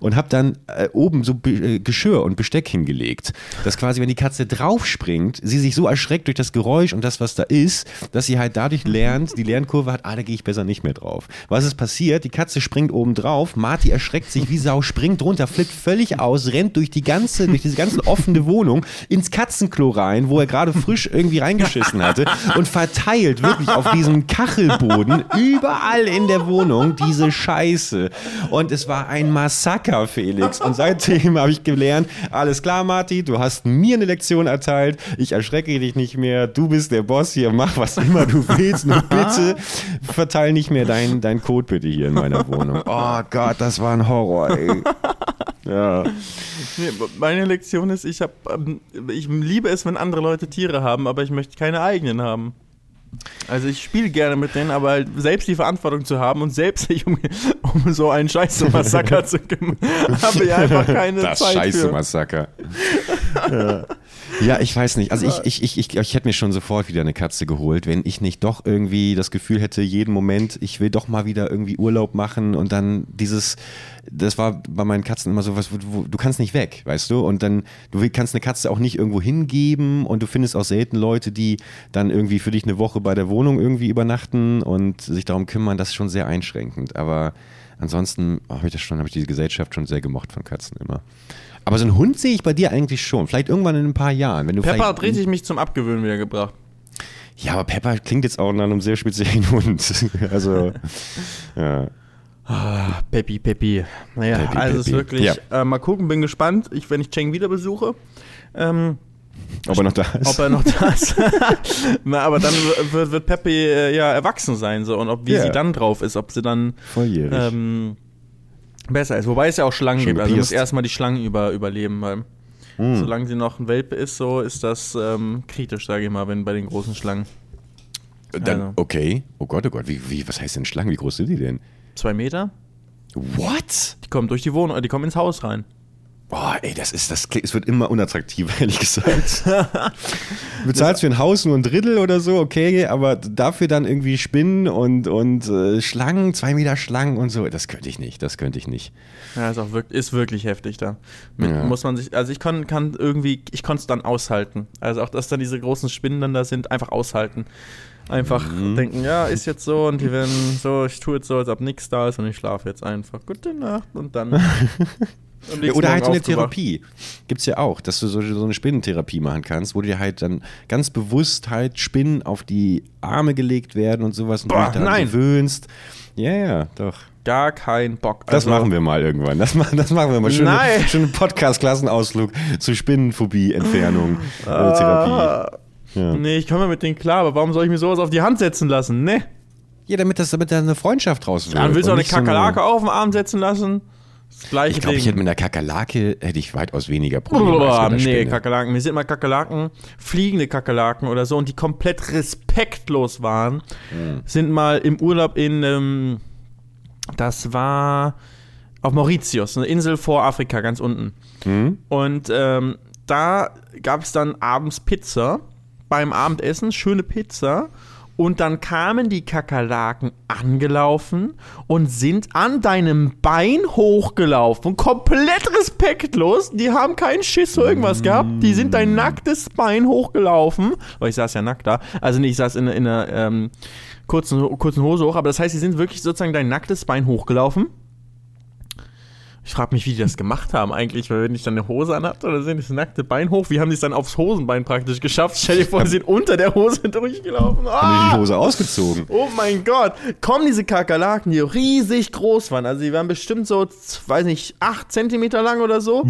und habe dann äh, oben so Be äh, Geschirr und Besteck hingelegt. Dass quasi, wenn die Katze draufspringt, sie sich so erschreckt durch das Geräusch und das, was da ist, dass sie halt dadurch lernt, die Lernkurve hat, ah, da gehe ich besser nicht mehr drauf. Was ist passiert? Die Katze springt oben drauf, Marty erschreckt sich wie Sau, springt runter, flippt völlig aus, rennt durch die ganze, durch diese ganze offene Wohnung ins Katzenklo rein, wo er gerade frisch irgendwie reingeschissen hatte und verteilt wirklich auf diesem Kachelboden überall in der Wohnung diese Scheiße. Und es war ein Massaker, Felix. Und seitdem habe ich gelernt, alles klar, Marty, du hast mir eine Lektion erteilt, ich erschrecke dich nicht mehr, du bist der Boss hier, mach was immer du willst, nur bitte verteil nicht mehr deinen dein Code bitte hier in meiner Wohnung. Oh Gott, das war ein Horror, ey. Ja. Nee, meine Lektion ist, ich habe, ähm, ich liebe es, wenn andere Leute Tiere haben, aber ich möchte keine eigenen haben. Also ich spiele gerne mit denen, aber halt selbst die Verantwortung zu haben und selbst sich um, um so einen Scheiße-Massaker zu kümmern, habe ich einfach keine das Zeit scheiße für. Massaker. ja. ja, ich weiß nicht. Also ich, ich, ich, ich, ich hätte mir schon sofort wieder eine Katze geholt, wenn ich nicht doch irgendwie das Gefühl hätte, jeden Moment, ich will doch mal wieder irgendwie Urlaub machen und dann dieses, das war bei meinen Katzen immer so was, du kannst nicht weg, weißt du? Und dann, du kannst eine Katze auch nicht irgendwo hingeben und du findest auch selten Leute, die dann irgendwie für dich eine Woche bei der Wohnung irgendwie übernachten und sich darum kümmern, das ist schon sehr einschränkend. Aber ansonsten habe ich das schon, habe ich diese Gesellschaft schon sehr gemocht von Katzen immer. Aber so einen Hund sehe ich bei dir eigentlich schon. Vielleicht irgendwann in ein paar Jahren. Wenn du Pepper hat richtig mich zum Abgewöhnen wieder gebracht. Ja, aber Pepper klingt jetzt auch nach einem sehr speziellen Hund. Also, ja. Ah, Peppi, Peppi. Naja, Peppi, also es ist wirklich, Ja. äh, mal gucken, bin gespannt, ich, wenn ich Cheng wieder besuche, ähm, Ob er noch da ist. ob er noch da ist. Na, aber dann wird, wird Peppi äh, ja erwachsen sein so und ob wie Ja. sie dann drauf ist, ob sie dann Volljährig. ähm, besser ist. Wobei es ja auch Schlangen Schon gibt, also muss gepierst. erstmal die Schlangen über, überleben, weil Hm. solange sie noch ein Welpe ist, so ist das ähm, kritisch, sage ich mal, wenn bei den großen Schlangen. Dann, also. okay. Oh Gott, oh Gott. Wie, wie, was heißt denn Schlangen? Wie groß sind die denn? Zwei Meter? What? Die kommen durch die Wohnung, die kommen ins Haus rein. Boah, ey, das ist, das es wird immer unattraktiver, ehrlich gesagt. du bezahlst für ein Haus nur ein Drittel oder so, okay, aber dafür dann irgendwie Spinnen und, und äh, Schlangen, zwei Meter Schlangen und so, das könnte ich nicht, das könnte ich nicht. Ja, ist auch wirklich, ist wirklich heftig da. Mit, Ja. Muss man sich, also ich kann, kann irgendwie, ich konnte es dann aushalten. Also auch, dass dann diese großen Spinnen dann da sind, einfach aushalten. Einfach Mhm. denken, ja, ist jetzt so und die werden so, ich tue jetzt so, als ob nichts da ist und ich schlafe jetzt einfach. Gute Nacht und dann. Ja, oder halt so eine. Therapie. Gibt's ja auch, dass du so, so eine Spinnentherapie machen kannst, wo dir halt dann ganz bewusst halt Spinnen auf die Arme gelegt werden und sowas und Boah, du dich daran gewöhnst. Ja, ja, doch. Gar kein Bock. Das machen wir mal irgendwann. Das, machen- das machen wir mal. Schöne, Nein. schönen Podcast-Klassenausflug zu Spinnenphobie-Entfernung, äh, Therapie. Ah, Ja. Nee, ich komme mit denen klar, aber warum soll ich mir sowas auf die Hand setzen lassen? Ne? ja, damit, das, damit da eine Freundschaft draus wird. Dann willst du und auch eine nicht so eine- Kakerlake auf den Arm setzen lassen? Das gleiche Ich glaube, ich hätte mit einer Kakerlake hätte ich weitaus weniger Probleme. Boah, nee. Kakerlaken. Mir sind mal Kakerlaken, fliegende Kakerlaken oder so, und die komplett respektlos waren, Hm. sind mal im Urlaub in, ähm, das war auf Mauritius, eine Insel vor Afrika, ganz unten. Hm? Und ähm, da gab es dann abends Pizza beim Abendessen, schöne Pizza. Und dann kamen die Kakerlaken angelaufen und sind an deinem Bein hochgelaufen. Komplett respektlos. Die haben keinen Schiss oder irgendwas gehabt. Die sind dein nacktes Bein hochgelaufen. Weil ich saß ja nackt da. Also nicht, ich saß in, in einer ähm, kurzen, kurzen Hose hoch. Aber das heißt, sie sind wirklich sozusagen dein nacktes Bein hochgelaufen. Ich frage mich, wie die das gemacht haben eigentlich, weil wenn ich dann eine Hose anhatte oder sind das nackte Bein hoch, wie haben die es dann aufs Hosenbein praktisch geschafft? Stell dir vor, sie sind unter der Hose durchgelaufen. Haben die Ah! die Hose ausgezogen? Oh mein Gott, kommen diese Kakerlaken, die riesig groß waren. Also die waren bestimmt so, weiß nicht, 8 Zentimeter lang oder so.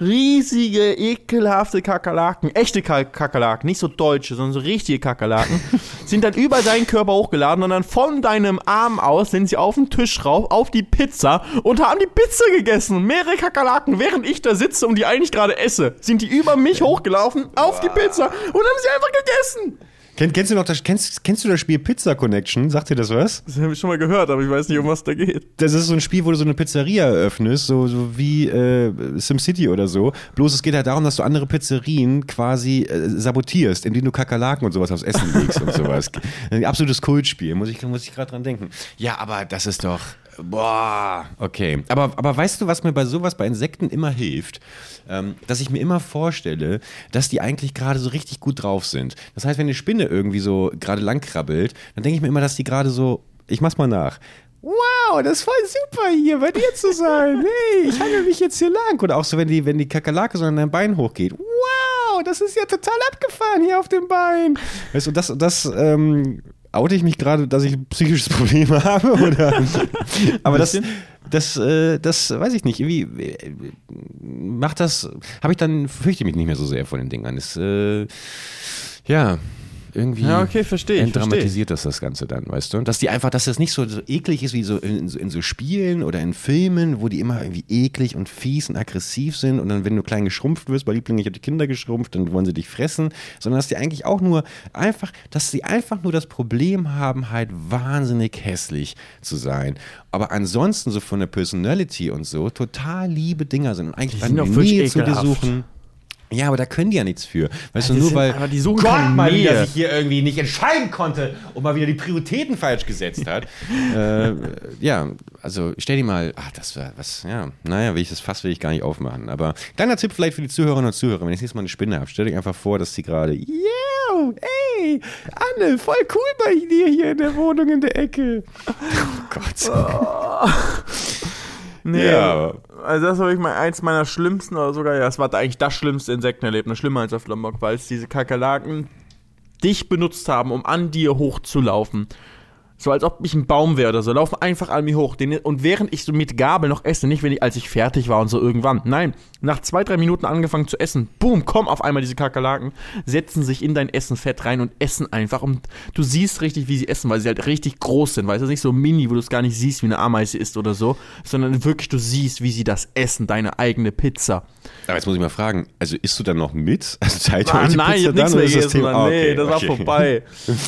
Riesige, ekelhafte Kakerlaken, echte Ka- Kakerlaken, nicht so deutsche, sondern so richtige Kakerlaken, sind dann über deinen Körper hochgeladen und dann von deinem Arm aus sind sie auf den Tisch rauf, auf die Pizza und haben die Pizza gegessen. Mehrere Kakerlaken, während ich da sitze und die eigentlich gerade esse, sind die über mich hochgelaufen auf die Pizza und haben sie einfach gegessen. Kenn, kennst, du noch das, kennst, kennst du das Spiel Pizza Connection? Sagt dir das was? Das habe ich schon mal gehört, aber ich weiß nicht, um was da geht. Das ist so ein Spiel, wo du so eine Pizzeria eröffnest, so, so wie äh, SimCity oder so. Bloß es geht halt darum, dass du andere Pizzerien quasi äh, sabotierst, indem du Kakerlaken und sowas aufs Essen legst und sowas. Ein absolutes Kultspiel, muss ich, muss ich gerade dran denken. Ja, aber das ist doch. Boah, okay. Aber, aber weißt du, was mir bei sowas, bei Insekten immer hilft? Ähm, dass ich mir immer vorstelle, dass die eigentlich gerade so richtig gut drauf sind. Das heißt, wenn eine Spinne irgendwie so gerade lang krabbelt, dann denke ich mir immer, dass die gerade so. Ich mach's mal nach. Wow, das ist voll super hier bei dir zu sein. Hey, ich hangel mich jetzt hier lang. Oder auch so, wenn die, wenn die Kakerlake so an dein Bein hochgeht. Wow, das ist ja total abgefahren hier auf dem Bein. Weißt du, das, das ähm, oute ich mich gerade, dass ich ein psychisches Problem habe? Oder? Aber das, das, äh, das weiß ich nicht. Irgendwie äh, macht das, habe ich dann, fürchte mich nicht mehr so sehr vor den Dingern. Das, äh, ja, irgendwie Ja, okay, verstehe entdramatisiert das das Ganze dann, weißt du? Dass die einfach, dass das nicht so, so eklig ist wie so in, in, so Spielen oder in Filmen, wo die immer irgendwie eklig und fies und aggressiv sind und dann, wenn du klein geschrumpft wirst, bei Liebling, ich habe die Kinder geschrumpft, dann wollen sie dich fressen, sondern dass die eigentlich auch nur einfach, dass sie einfach nur das Problem haben, halt wahnsinnig hässlich zu sein. Aber ansonsten so von der Personality und so total liebe Dinger sind und eigentlich Die sind dann Nähe zu dir suchen. Ja, aber da können die ja nichts für. Weißt Ja, du, nur sind- weil aber die suchen Gott mal wieder sich hier irgendwie nicht entscheiden konnte und mal wieder die Prioritäten falsch gesetzt hat. äh, ja, also stell dir mal, ach, das war was, ja, naja, will ich das Fass will ich gar nicht aufmachen. Aber kleiner Tipp vielleicht für die Zuhörerinnen und Zuhörer, wenn ich nächstes Mal eine Spinne habe, stell dir einfach vor, dass sie gerade, yeah, ey, Anne, voll cool bei dir hier in der Wohnung in der Ecke. Oh Gott. Nee, Ja. also das war wirklich mal eins meiner schlimmsten oder sogar, ja, es war eigentlich das schlimmste Insektenerlebnis, schlimmer als auf Lombok, weil es diese Kakerlaken dich benutzt haben, um an dir hochzulaufen. So als ob ich ein Baum wäre oder so, laufen einfach an mir hoch. Den, und während ich so mit Gabel noch esse, nicht wenn ich, als ich fertig war und so irgendwann. Nein, nach zwei, drei Minuten angefangen zu essen, boom, kommen auf einmal diese Kakerlaken, setzen sich in dein Essen fett rein und essen einfach. Und du siehst richtig, wie sie essen, weil sie halt richtig groß sind. Weißt du, nicht so mini, wo du es gar nicht siehst, wie eine Ameise ist oder so, sondern wirklich, du siehst, wie sie das essen, deine eigene Pizza. Aber jetzt muss ich mal fragen, also isst du dann noch mit? Also ihr Ah, nein, ich Pizza hab nichts mehr das gegessen. Mann. Ah, Nee, okay, das war okay. vorbei.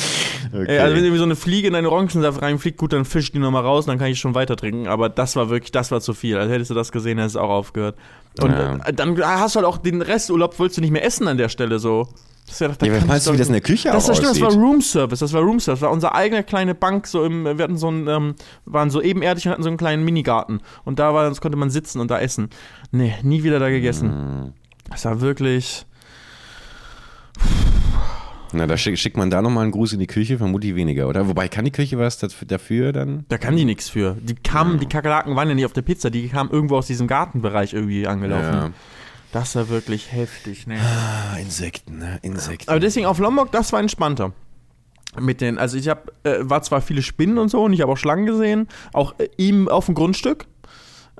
Okay. Ey, also wenn irgendwie so eine Fliege in deinen Orangensaft reinfliegt, gut, dann fisch die nochmal raus, dann kann ich schon weiter trinken. Aber das war wirklich, das war zu viel. Als hättest du das gesehen, hättest du auch aufgehört. Und Ja. äh, dann hast du halt auch den Resturlaub, willst du nicht mehr essen an der Stelle so. Das ja, Ja, was kannst meinst du, wie das in der Küche das, das stimmt, das war? Room Service, das war Room Service, das war unsere eigene kleine Bank, so im, wir hatten so einen, ähm, waren so ebenerdig und hatten so einen kleinen Minigarten. Und da war, konnte man sitzen und da essen. Nee, nie wieder da gegessen. Hm. Das war wirklich, Na, da schick, schickt man da nochmal einen Gruß in die Küche, vermutlich weniger, oder? Wobei, kann die Küche was dafür, dann? Da kann die nichts für. Die kamen, die Kakerlaken waren ja nicht auf der Pizza, die kamen irgendwo aus diesem Gartenbereich irgendwie angelaufen. Ja. Das war wirklich heftig, ne? Ah, Insekten, ne? Insekten. Aber deswegen auf Lombok, das war entspannter. Mit den, also ich habe, äh, war zwar viele Spinnen und so und ich habe auch Schlangen gesehen, auch äh, ihm auf dem Grundstück.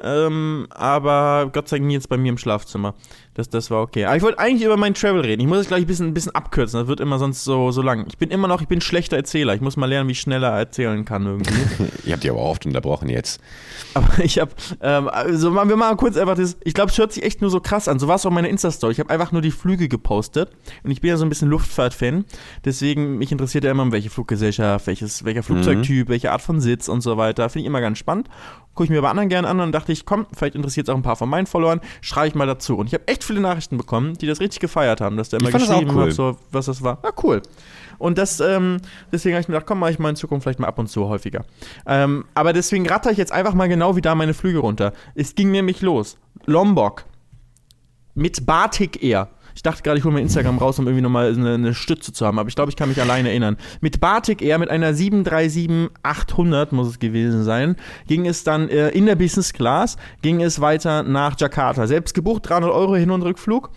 Ähm, aber Gott sei Dank nie jetzt bei mir im Schlafzimmer. Das, das war okay. Aber ich wollte eigentlich über meinen Travel reden. Ich muss es gleich ein bisschen, ein bisschen abkürzen. Das wird immer sonst so, so lang. Ich bin immer noch, ich bin ein schlechter Erzähler. Ich muss mal lernen, wie ich schneller erzählen kann irgendwie. Ihr habt die aber oft unterbrochen jetzt. Aber ich habe, ähm, also machen wir mal kurz einfach das, ich glaube, es hört sich echt nur so krass an. So war es auch meine Insta-Story. Ich habe einfach nur die Flüge gepostet und ich bin ja so ein bisschen Luftfahrt-Fan. Deswegen, mich interessiert ja immer, welche Fluggesellschaft, welches, welcher Flugzeugtyp, welche Art von Sitz und so weiter. Finde ich immer ganz spannend. Gucke ich mir bei anderen gerne an und dachte ich, komm, vielleicht interessiert es auch ein paar von meinen Followern, schreibe ich mal dazu. Und ich habe echt viele Nachrichten bekommen, die das richtig gefeiert haben, dass der immer geschrieben cool. hat, so, was das war. Ja, cool. Und das, ähm, deswegen habe ich mir gedacht, komm, mache ich mal in Zukunft vielleicht mal ab und zu häufiger. Ähm, aber deswegen ratter ich jetzt einfach mal genau wie da meine Flüge runter. Es ging nämlich los. Lombok mit Batik Air. Ich dachte gerade, ich hole mir Instagram raus, um irgendwie nochmal eine, eine Stütze zu haben, aber ich glaube, ich kann mich alleine erinnern. Mit Batik Air, mit einer 737-800 muss es gewesen sein, ging es dann äh, in der Business Class, ging es weiter nach Jakarta. Selbst gebucht, 300 Euro Hin- und Rückflug.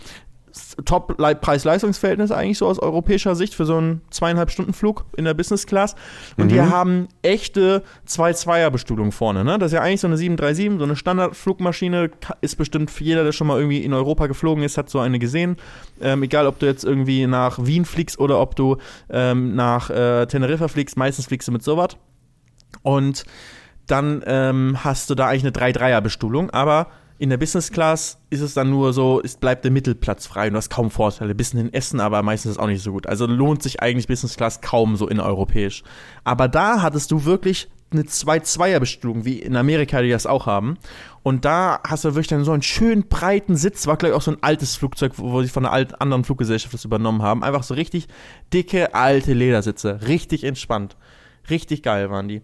Top-Preis-Leistungsverhältnis eigentlich so aus europäischer Sicht für so einen zweieinhalb Stunden Flug in der Business Class. Und die haben echte zwei zweier bestuhlung vorne. Ne? Das ist ja eigentlich so eine 737, so eine Standardflugmaschine. Ist bestimmt für jeder, der schon mal irgendwie in Europa geflogen ist, hat so eine gesehen. Ähm, egal, ob du jetzt irgendwie nach Wien fliegst oder ob du ähm, nach äh, Teneriffa fliegst. Meistens fliegst du mit sowas. Und dann ähm, hast du da eigentlich eine 3-3er-Bestuhlung, aber in der Business Class ist es dann nur so, es bleibt der Mittelplatz frei und du hast kaum Vorteile. Bisschen in Essen, aber meistens ist es auch nicht so gut. Also lohnt sich eigentlich Business Class kaum so innereuropäisch. Aber da hattest du wirklich eine 2-2er-Bestuhlung, wie in Amerika, die das auch haben. Und da hast du wirklich dann so einen schönen breiten Sitz, war gleich auch so ein altes Flugzeug, wo wo sie von einer alten, anderen Fluggesellschaft das übernommen haben. Einfach so richtig dicke, alte Ledersitze. Richtig entspannt. Richtig geil waren die.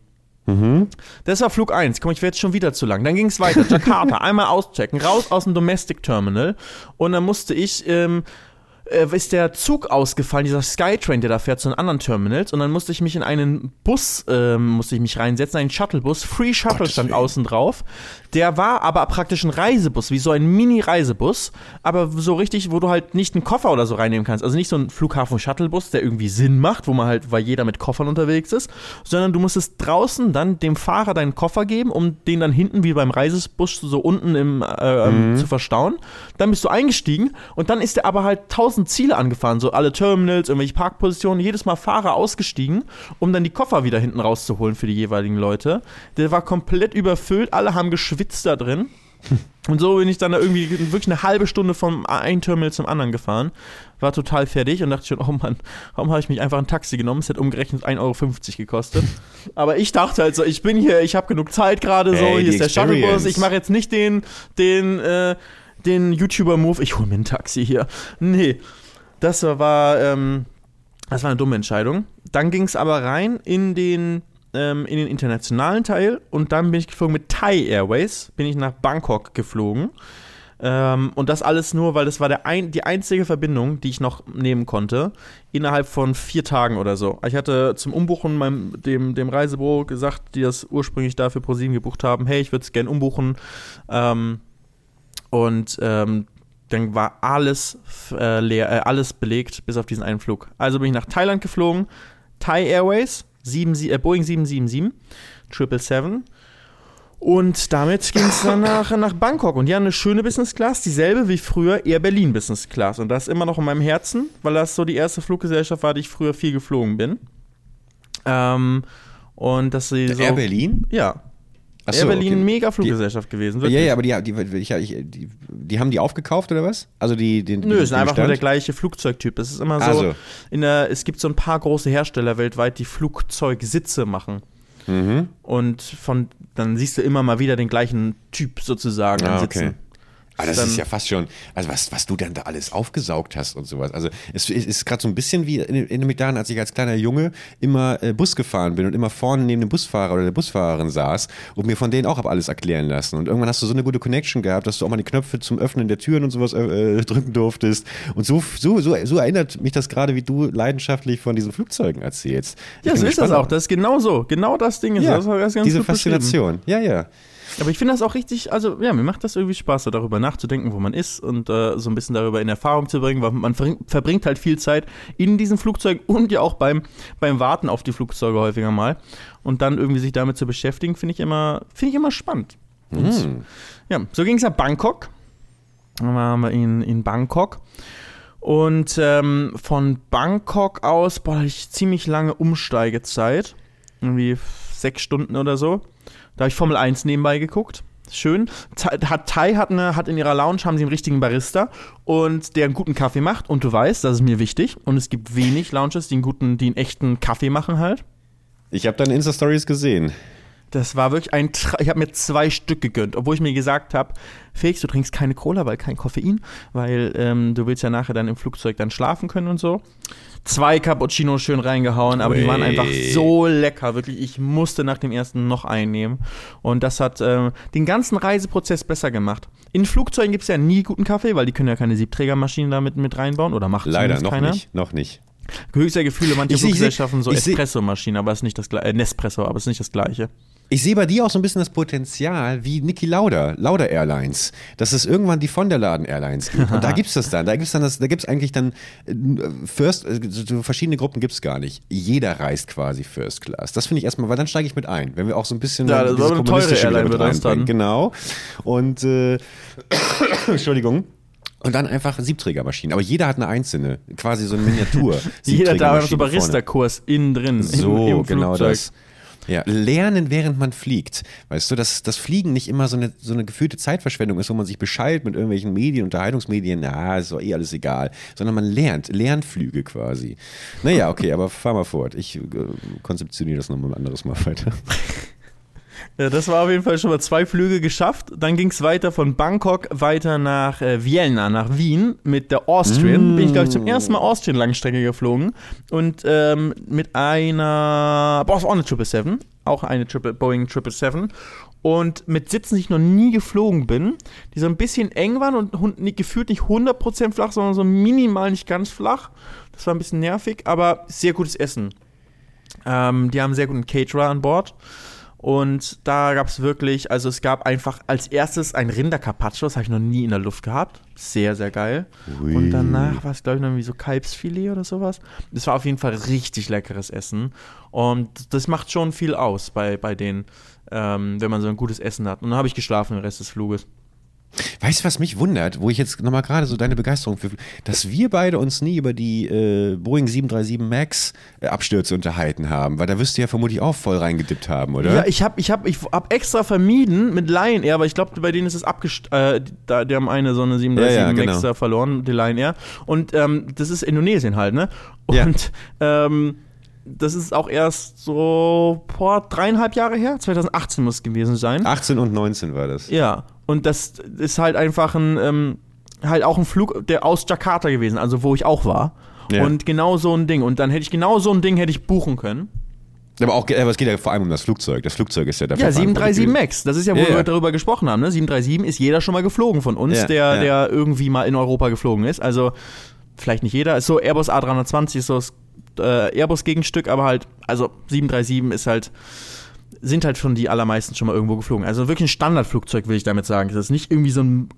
Das war Flug 1. Komm, ich werde jetzt schon wieder zu lang. Dann ging es weiter. Jakarta, einmal auschecken, raus aus dem Domestic Terminal. Und dann musste ich, ähm, äh, ist der Zug ausgefallen, dieser Skytrain, der da fährt zu den anderen Terminals. Und dann musste ich mich in einen Bus, ähm, musste ich mich reinsetzen, einen Shuttlebus. Free Shuttle Gottes stand Willen. außen drauf. Der war aber praktisch ein Reisebus, wie so ein Mini-Reisebus. Aber so richtig, wo du halt nicht einen Koffer oder so reinnehmen kannst. Also nicht so ein Flughafen-Shuttlebus, der irgendwie Sinn macht, wo man halt, weil jeder mit Koffern unterwegs ist. Sondern du musstest draußen dann dem Fahrer deinen Koffer geben, um den dann hinten wie beim Reisebus so unten im, äh, ähm, zu verstauen. Dann bist du eingestiegen und dann ist der aber halt tausend Ziele angefahren, so alle Terminals, irgendwelche Parkpositionen, jedes Mal Fahrer ausgestiegen, um dann die Koffer wieder hinten rauszuholen für die jeweiligen Leute. Der war komplett überfüllt, alle haben geschwitzt da drin. Und so bin ich dann da irgendwie wirklich eine halbe Stunde vom einen Terminal zum anderen gefahren. War total fertig und dachte schon, oh Mann, warum habe ich mich einfach ein Taxi genommen? Es hätte umgerechnet 1,50 Euro gekostet. Aber ich dachte halt so, ich bin hier, ich habe genug Zeit gerade so, Ey, hier ist der Shuttlebus, ich mache jetzt nicht den, den, äh, den YouTuber-Move, ich hole mir ein Taxi hier. Nee, das war, ähm, das war eine dumme Entscheidung. Dann ging es aber rein in den, ähm, in den internationalen Teil und dann bin ich geflogen mit Thai Airways, bin ich nach Bangkok geflogen. Ähm, und das alles nur, weil das war der ein, die einzige Verbindung, die ich noch nehmen konnte, innerhalb von vier Tagen oder so. Ich hatte zum Umbuchen meinem, dem, dem Reisebüro gesagt, die das ursprünglich dafür ProSieben gebucht haben, hey, ich würde es gerne umbuchen. Ähm, und ähm, dann war alles äh, leer, äh, alles belegt, bis auf diesen einen Flug. Also bin ich nach Thailand geflogen, Thai Airways, 7, äh, Boeing 777, 777. Und damit ging es dann nach, nach Bangkok. Und die haben eine schöne Business Class, dieselbe wie früher Air Berlin Business Class. Und das ist immer noch in meinem Herzen, weil das so die erste Fluggesellschaft war, die ich früher viel geflogen bin. Ähm, und dass sie so. Air Berlin? Ja. Ach Air so, Berlin, okay. mega Fluggesellschaft gewesen. Ja, wirklich. ja, aber die, die, ich, die, die haben die aufgekauft oder was? Also die, den, Nö, es ist einfach nur der gleiche Flugzeugtyp. Es ist immer so, so. In der, es gibt so ein paar große Hersteller weltweit, die Flugzeugsitze machen. Mhm. Und von, dann siehst du immer mal wieder den gleichen Typ sozusagen Ah, an okay. Ah, das ist ja fast schon, also was, was du dann da alles aufgesaugt hast und sowas. Also es ist, gerade so ein bisschen wie in, in daran, als ich als kleiner Junge immer äh, Bus gefahren bin und immer vorne neben dem Busfahrer oder der Busfahrerin saß und mir von denen auch alles erklären lassen. Und irgendwann hast du so eine gute Connection gehabt, dass du auch mal die Knöpfe zum Öffnen der Türen und sowas äh, äh, drücken durftest. Und so, so, so, so erinnert mich das gerade, wie du leidenschaftlich von diesen Flugzeugen erzählst. Ich Ja, so ist das auch. Das ist genau so. Genau das Ding ist Ja, das. Ist ganz diese. Faszination. Ja, ja. Aber ich finde das auch richtig, also ja, mir macht das irgendwie Spaß, darüber nachzudenken, wo man ist und äh, so ein bisschen darüber in Erfahrung zu bringen, weil man verbring- verbringt halt viel Zeit in diesen Flugzeugen und ja auch beim, beim Warten auf die Flugzeuge häufiger mal. Und dann irgendwie sich damit zu beschäftigen, finde ich immer, finde ich immer spannend. Und, Hm. Ja, so ging es nach Bangkok. Dann waren wir in, in Bangkok. Und ähm, von Bangkok aus, boah, hatte ich ziemlich lange Umsteigezeit. Irgendwie sechs Stunden oder so. Da habe ich Formel 1 nebenbei geguckt. Schön. Hat Thai hat, eine, hat in ihrer Lounge haben sie einen richtigen Barista und der einen guten Kaffee macht. Und du weißt, das ist mir wichtig. Und es gibt wenig Lounges, die einen guten, die einen echten Kaffee machen halt. Ich habe deine Insta-Stories gesehen. Das war wirklich ein Tra Ich habe mir zwei Stück gegönnt, obwohl ich mir gesagt habe, Felix, du trinkst keine Cola, weil kein Koffein, weil ähm, du willst ja nachher dann im Flugzeug dann schlafen können und so. Zwei Cappuccinos schön reingehauen, aber die waren einfach so lecker, wirklich. Ich musste nach dem ersten noch einnehmen. Und das hat äh, den ganzen Reiseprozess besser gemacht. In Flugzeugen gibt es ja nie guten Kaffee, weil die können ja keine Siebträgermaschinen damit mit reinbauen oder macht Leider noch keiner. nicht, noch nicht. Höchster Gefühle, manche Fluggesellschaften so Espresso-Maschinen, aber es ist nicht das gleiche. Äh, Nespresso, aber es ist nicht das gleiche. Ich sehe bei dir auch so ein bisschen das Potenzial wie Niki Lauda, Lauda Airlines, dass es irgendwann die von der Laden Airlines gibt. Und da gibt's das dann. Da gibt's dann das, da gibt's eigentlich dann äh, First, äh, so so verschiedene Gruppen gibt's gar nicht. Jeder reist quasi First Class. Das finde ich erstmal, weil dann steige ich mit ein. Wenn wir auch so ein bisschen Ja, das dieses Kommunistische Airline mit reinbringen. Genau. Und äh, Entschuldigung. Und dann einfach Siebträgermaschinen. Aber jeder hat eine einzelne, quasi so eine Miniatur. Jeder da hat so Siebträgermaschine vorne. Barista-Kurs innen drin. So, im, im genau Flugzeug. das. Ja, lernen, während man fliegt. Weißt du, dass das Fliegen nicht immer so eine, so eine gefühlte Zeitverschwendung ist, wo man sich beschallt mit irgendwelchen Medien, Unterhaltungsmedien, na, ist doch eh alles egal. Sondern man lernt, Lernflüge quasi. Naja, okay, aber fahr mal fort. Ich äh, konzeptioniere das nochmal ein anderes Mal weiter. Ja, das war auf jeden Fall schon mal zwei Flüge geschafft. Dann ging es weiter von Bangkok weiter nach äh, Vienna, nach Wien mit der Austrian. Bin ich, glaube ich, zum ersten Mal Austrian Langstrecke geflogen. Und ähm, mit einer, boah, ist auch eine 777. Auch eine Triple, Boeing 777. Und mit Sitzen, die ich noch nie geflogen bin, die so ein bisschen eng waren und nicht- gefühlt nicht 100% flach, sondern so minimal nicht ganz flach. Das war ein bisschen nervig, aber sehr gutes Essen. Ähm, die haben sehr guten Caterer an Bord. Und da gab es wirklich, also es gab einfach als erstes ein Rinder-Carpaccio, das habe ich noch nie in der Luft gehabt. Sehr, sehr geil. Ui. Und danach war es, glaube ich, noch irgendwie so Kalbsfilet oder sowas. Das war auf jeden Fall richtig leckeres Essen. Und das macht schon viel aus bei, bei denen, ähm, wenn man so ein gutes Essen hat. Und dann habe ich geschlafen den Rest des Fluges. Weißt du, was mich wundert, wo ich jetzt nochmal gerade so deine Begeisterung für, dass wir beide uns nie über die äh, Boeing 737 MAX äh, Abstürze unterhalten haben, weil da wirst du ja vermutlich auch voll reingedippt haben, oder? Ja, ich habe ich hab, ich hab extra vermieden mit Lion Air, aber ich glaube, bei denen ist es abgest... Äh, da, die haben eine so eine 737 Ja, ja, genau. Max da verloren, die Lion Air. Und ähm, das ist Indonesien halt, ne? Ja. Und ähm, das ist auch erst so boah, dreieinhalb Jahre her. 2018 muss es gewesen sein. 18 und 19 war das. Ja, und das ist halt einfach ein, ähm, halt auch ein Flug, der aus Jakarta gewesen, also wo ich auch war. Ja. Und genau so ein Ding. Und dann hätte ich genau so ein Ding hätte ich buchen können. Aber, auch, aber es geht ja vor allem um das Flugzeug. Das Flugzeug ist ja dafür Ja, 737 verantwortlich Max. Das ist ja, wo Ja, wir ja. darüber gesprochen haben. Ne? 737 ist jeder schon mal geflogen von uns, der, der irgendwie mal in Europa geflogen ist. Also vielleicht nicht jeder. Ist so Airbus A320 ist so das äh, Airbus-Gegenstück, aber halt, also 737 ist halt, sind halt schon die allermeisten schon mal irgendwo geflogen. Also wirklich ein Standardflugzeug, will ich damit sagen. Das ist nicht irgendwie so ein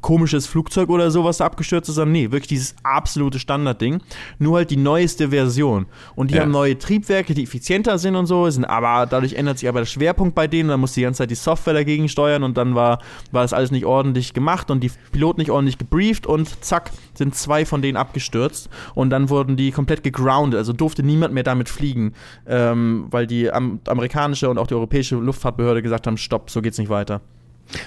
komisches Flugzeug oder so, was da abgestürzt ist, sondern nee, wirklich dieses absolute Standardding. Nur halt die neueste Version. Und die Ja. haben neue Triebwerke, die effizienter sind und so, sind aber dadurch ändert sich aber der Schwerpunkt bei denen. Dann muss die ganze Zeit die Software dagegen steuern und dann war, war das alles nicht ordentlich gemacht und die Piloten nicht ordentlich gebrieft und zack, sind zwei von denen abgestürzt und dann wurden die komplett gegroundet. Also durfte niemand mehr damit fliegen, ähm, weil die am, amerikanische und auch die europäische Luftfahrtbehörde gesagt haben, stopp, so geht's nicht weiter.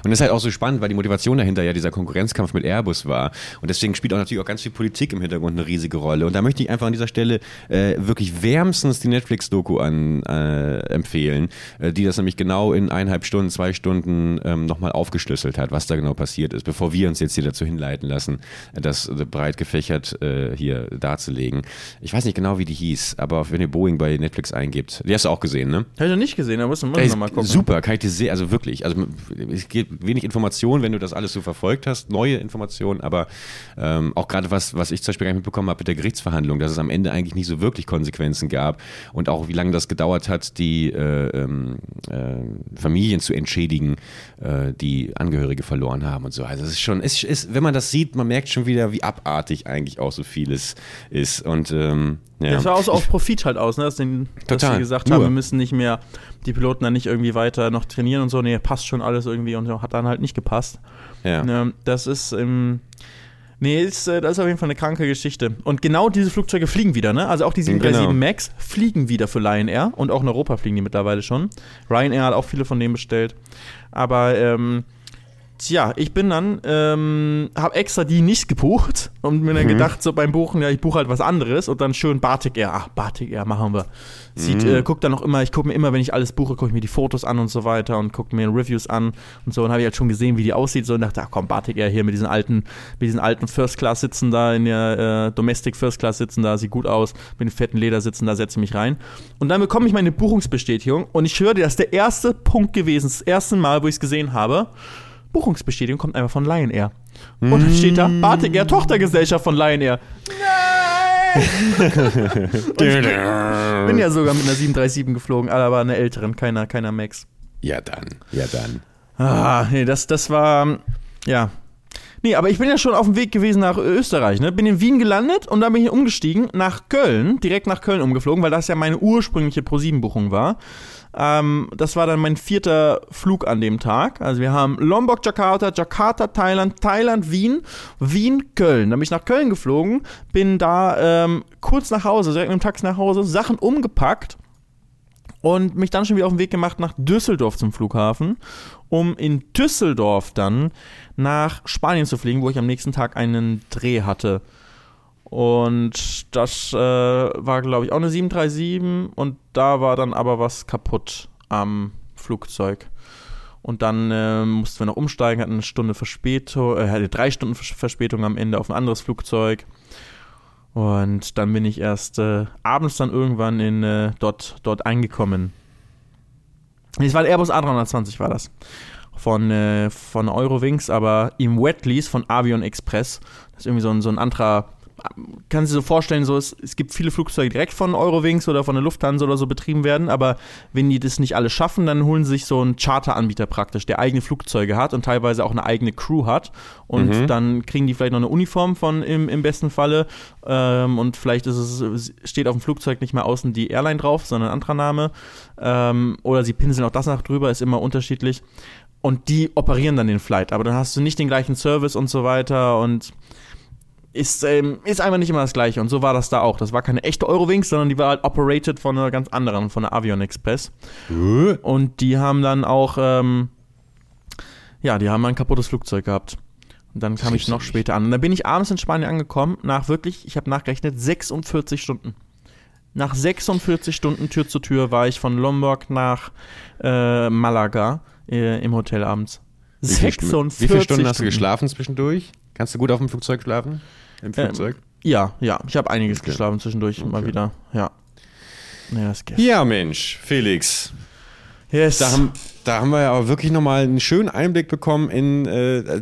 Und das ist halt auch so spannend, weil die Motivation dahinter ja dieser Konkurrenzkampf mit Airbus war. Und deswegen spielt auch natürlich auch ganz viel Politik im Hintergrund eine riesige Rolle. Und da möchte ich einfach an dieser Stelle äh, wirklich wärmstens die Netflix-Doku an äh, empfehlen, äh, die das nämlich genau in eineinhalb Stunden, zwei Stunden ähm, nochmal aufgeschlüsselt hat, was da genau passiert ist, bevor wir uns jetzt hier dazu hinleiten lassen, das breit gefächert äh, hier darzulegen. Ich weiß nicht genau, wie die hieß, aber wenn ihr Boeing bei Netflix eingibt, die hast du auch gesehen, ne? Habe ich noch nicht gesehen, da muss man Ey, noch mal gucken. Super, kann ich dir sehr, also wirklich, also gibt wenig Informationen, wenn du das alles so verfolgt hast, neue Informationen, aber ähm, auch gerade was, was ich zum Beispiel gar nicht mitbekommen habe mit der Gerichtsverhandlung, dass es am Ende eigentlich nicht so wirklich Konsequenzen gab und auch wie lange das gedauert hat, die äh, ähm, äh, Familien zu entschädigen, äh, die Angehörige verloren haben und so. Also es ist schon, es ist, wenn man das sieht, man merkt schon wieder, wie abartig eigentlich auch so vieles ist und ähm, ja. Das war auch so auf Profit halt aus, ne? dass, den, dass sie gesagt nur. haben, wir müssen nicht mehr die Piloten dann nicht irgendwie weiter noch trainieren und so. Nee, passt schon alles irgendwie und hat dann halt nicht gepasst. ja. Ne, das ist, ähm, nee, ist, äh, das ist auf jeden Fall eine kranke Geschichte. Und genau diese Flugzeuge fliegen wieder, ne? Also auch die 737 Genau. MAX fliegen wieder für Lion Air und auch in Europa fliegen die mittlerweile schon. Ryanair hat auch viele von denen bestellt. Aber ähm, ja, ich bin dann, ähm, habe extra die nicht gebucht und mir dann gedacht, so beim Buchen, ja, ich buche halt was anderes und dann schön Batik Air. Ach, Batik Air machen wir. Sieht, äh, guck dann auch immer, ich gucke mir immer, wenn ich alles buche, gucke ich mir die Fotos an und so weiter und gucke mir Reviews an und so und habe ich halt schon gesehen, wie die aussieht so und dachte, ach komm, Batik Air hier mit diesen alten, mit diesen alten First Class sitzen da in der äh, Domestic First Class sitzen da, sieht gut aus, mit den fetten Ledersitzen, da setze ich mich rein. Und dann bekomme ich meine Buchungsbestätigung und ich höre dir, das ist der erste Punkt gewesen, das erste Mal, wo ich es gesehen habe. Buchungsbestätigung kommt einfach von Lion Air. Und dann steht da, Batik Air, Tochtergesellschaft von Lion Air. Bin ja sogar mit einer 737 geflogen, aber eine älteren, keiner, keiner Max. Ja, dann. Ja, dann. Ah, nee, das, das war, ja. Nee, aber ich bin ja schon auf dem Weg gewesen nach Österreich, ne? Bin in Wien gelandet und dann bin ich umgestiegen nach Köln, direkt nach Köln umgeflogen, weil das ja meine ursprüngliche Pro-7-Buchung war. Ähm, das war dann mein vierter Flug an dem Tag. Also wir haben Lombok, Jakarta, Jakarta, Thailand, Thailand, Wien, Wien, Köln. Dann bin ich nach Köln geflogen, bin da ähm, kurz nach Hause, direkt mit dem Taxi nach Hause, Sachen umgepackt und mich dann schon wieder auf den Weg gemacht nach Düsseldorf zum Flughafen, um in Düsseldorf dann nach Spanien zu fliegen, wo ich am nächsten Tag einen Dreh hatte. Und das äh, war, glaube ich, auch eine 737 und da war dann aber was kaputt am Flugzeug. Und dann äh, mussten wir noch umsteigen, hatten eine Stunde Verspätung, äh, hatte drei Stunden Vers- Verspätung am Ende auf ein anderes Flugzeug. Und dann bin ich erst äh, abends dann irgendwann in, äh, dort, dort eingekommen. Es war ein Airbus A320 war das. Von, äh, von Eurowings, aber im Wetlease von Avion Express. Das ist irgendwie so ein, so ein anderer kannst du dir so vorstellen, so es, es gibt viele Flugzeuge die direkt von Eurowings oder von der Lufthansa oder so betrieben werden, aber wenn die das nicht alle schaffen, dann holen sie sich so einen Charteranbieter praktisch, der eigene Flugzeuge hat und teilweise auch eine eigene Crew hat. Und dann kriegen die vielleicht noch eine Uniform von im, im besten Falle ähm, und vielleicht ist es, steht auf dem Flugzeug nicht mehr außen die Airline drauf, sondern ein anderer Name. Ähm, oder sie pinseln auch das nach drüber, ist immer unterschiedlich. Und die operieren dann den Flight, aber dann hast du nicht den gleichen Service und so weiter und ist, ähm, ist einfach nicht immer das gleiche. Und so war das da auch. Das war keine echte Eurowings, sondern die war halt operated von einer ganz anderen, von der Avion Express. Und die haben dann auch, ähm, ja, die haben ein kaputtes Flugzeug gehabt. Und dann kam ich noch später an. Und dann bin ich abends in Spanien angekommen, nach wirklich, ich habe nachgerechnet, 46 Stunden. Nach 46 Stunden Tür zu Tür war ich von Lombok nach äh, Malaga äh, im Hotel abends. Wie viele, 46 wie viele Stunden hast du geschlafen zwischendurch? Kannst du gut auf dem Flugzeug schlafen? Im Flugzeug? Ja, ja, ich habe einiges Okay. geschlafen zwischendurch mal Okay. wieder. Ja. Ja, das geht. Ja, Mensch, Felix. Yes. Da haben, da haben wir ja auch wirklich nochmal einen schönen Einblick bekommen in. Äh,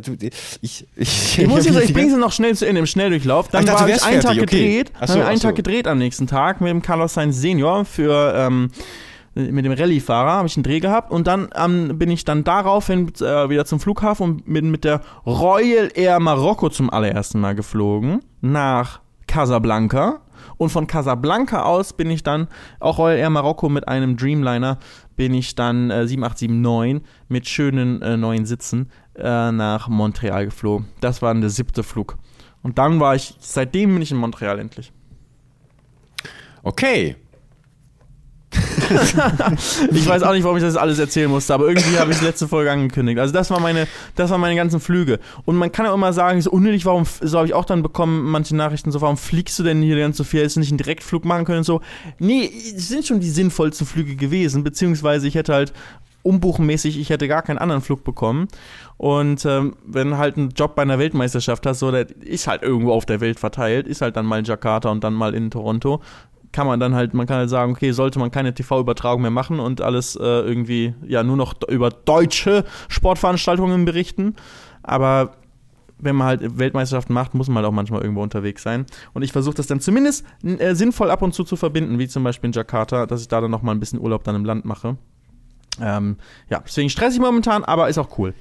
ich, ich, ich muss jetzt, ich bringe sie noch schnell zu Ende im Schnelldurchlauf. Dann Ach, ich einen Tag fertig, okay. gedreht, Ach so, haben wir einen. Tag gedreht am nächsten Tag mit dem Carlos Sainz Senior für ähm, mit dem Rallye-Fahrer habe ich einen Dreh gehabt und dann ähm, bin ich dann daraufhin äh, wieder zum Flughafen und bin mit der Royal Air Marokko zum allerersten Mal geflogen nach Casablanca und von Casablanca aus bin ich dann auch Royal Air Marokko mit einem Dreamliner bin ich dann äh, 7879 mit schönen äh, neuen Sitzen äh, nach Montreal geflogen. Das war der siebte Flug. Und dann war ich, seitdem bin ich in Montreal endlich. Okay. Ich weiß auch nicht, warum ich das alles erzählen musste, aber irgendwie habe ich es letzte Folge angekündigt. Also das war meine, das waren meine ganzen Flüge. Und man kann auch immer sagen, so unnötig, warum, so habe ich auch dann bekommen, manche Nachrichten so, warum fliegst du denn hier ganz so viel? Hättest du nicht einen Direktflug machen können und so? Nee, es sind schon die sinnvollsten Flüge gewesen, beziehungsweise ich hätte halt umbuchenmäßig, ich hätte gar keinen anderen Flug bekommen. Und ähm, wenn halt einen Job bei einer Weltmeisterschaft hast, so, der ist halt irgendwo auf der Welt verteilt, ist halt dann mal in Jakarta und dann mal in Toronto, kann man dann halt, man kann halt sagen, okay, sollte man keine TV-Übertragung mehr machen und alles äh, irgendwie, ja, nur noch über deutsche Sportveranstaltungen berichten. Aber wenn man halt Weltmeisterschaften macht, muss man halt auch manchmal irgendwo unterwegs sein. Und ich versuche das dann zumindest äh, sinnvoll ab und zu zu verbinden, wie zum Beispiel in Jakarta, dass ich da dann noch mal ein bisschen Urlaub dann im Land mache. Ähm, ja, deswegen stressig momentan, aber ist auch cool.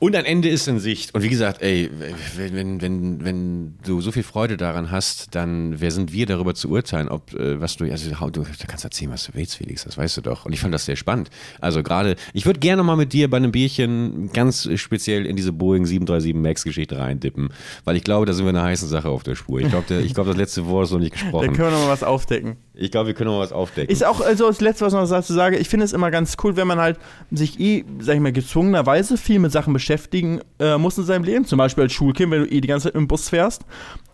Und ein Ende ist in Sicht. Und wie gesagt, ey, wenn, wenn, wenn, wenn du so viel Freude daran hast, dann wer sind wir darüber zu urteilen, ob äh, was du, also du, du kannst erzählen, was du willst, Felix, das weißt du doch. Und ich fand das sehr spannend. Also gerade, ich würde gerne mal mit dir bei einem Bierchen ganz speziell in diese Boeing 737 Max Geschichte reindippen, weil ich glaube, da sind wir einer heißen Sache auf der Spur. Ich glaube, ich glaube, das letzte Wort ist noch nicht Da gesprochen. können wir noch mal was aufdecken. Ich glaube, wir können noch was aufdecken. Ist auch, also das Letzte, was ich noch dazu sage, ich finde es immer ganz cool, wenn man halt sich eh, sag ich mal, gezwungenerweise viel mit Sachen beschäftigen äh, muss in seinem Leben. Zum Beispiel als Schulkind, wenn du eh die ganze Zeit im Bus fährst.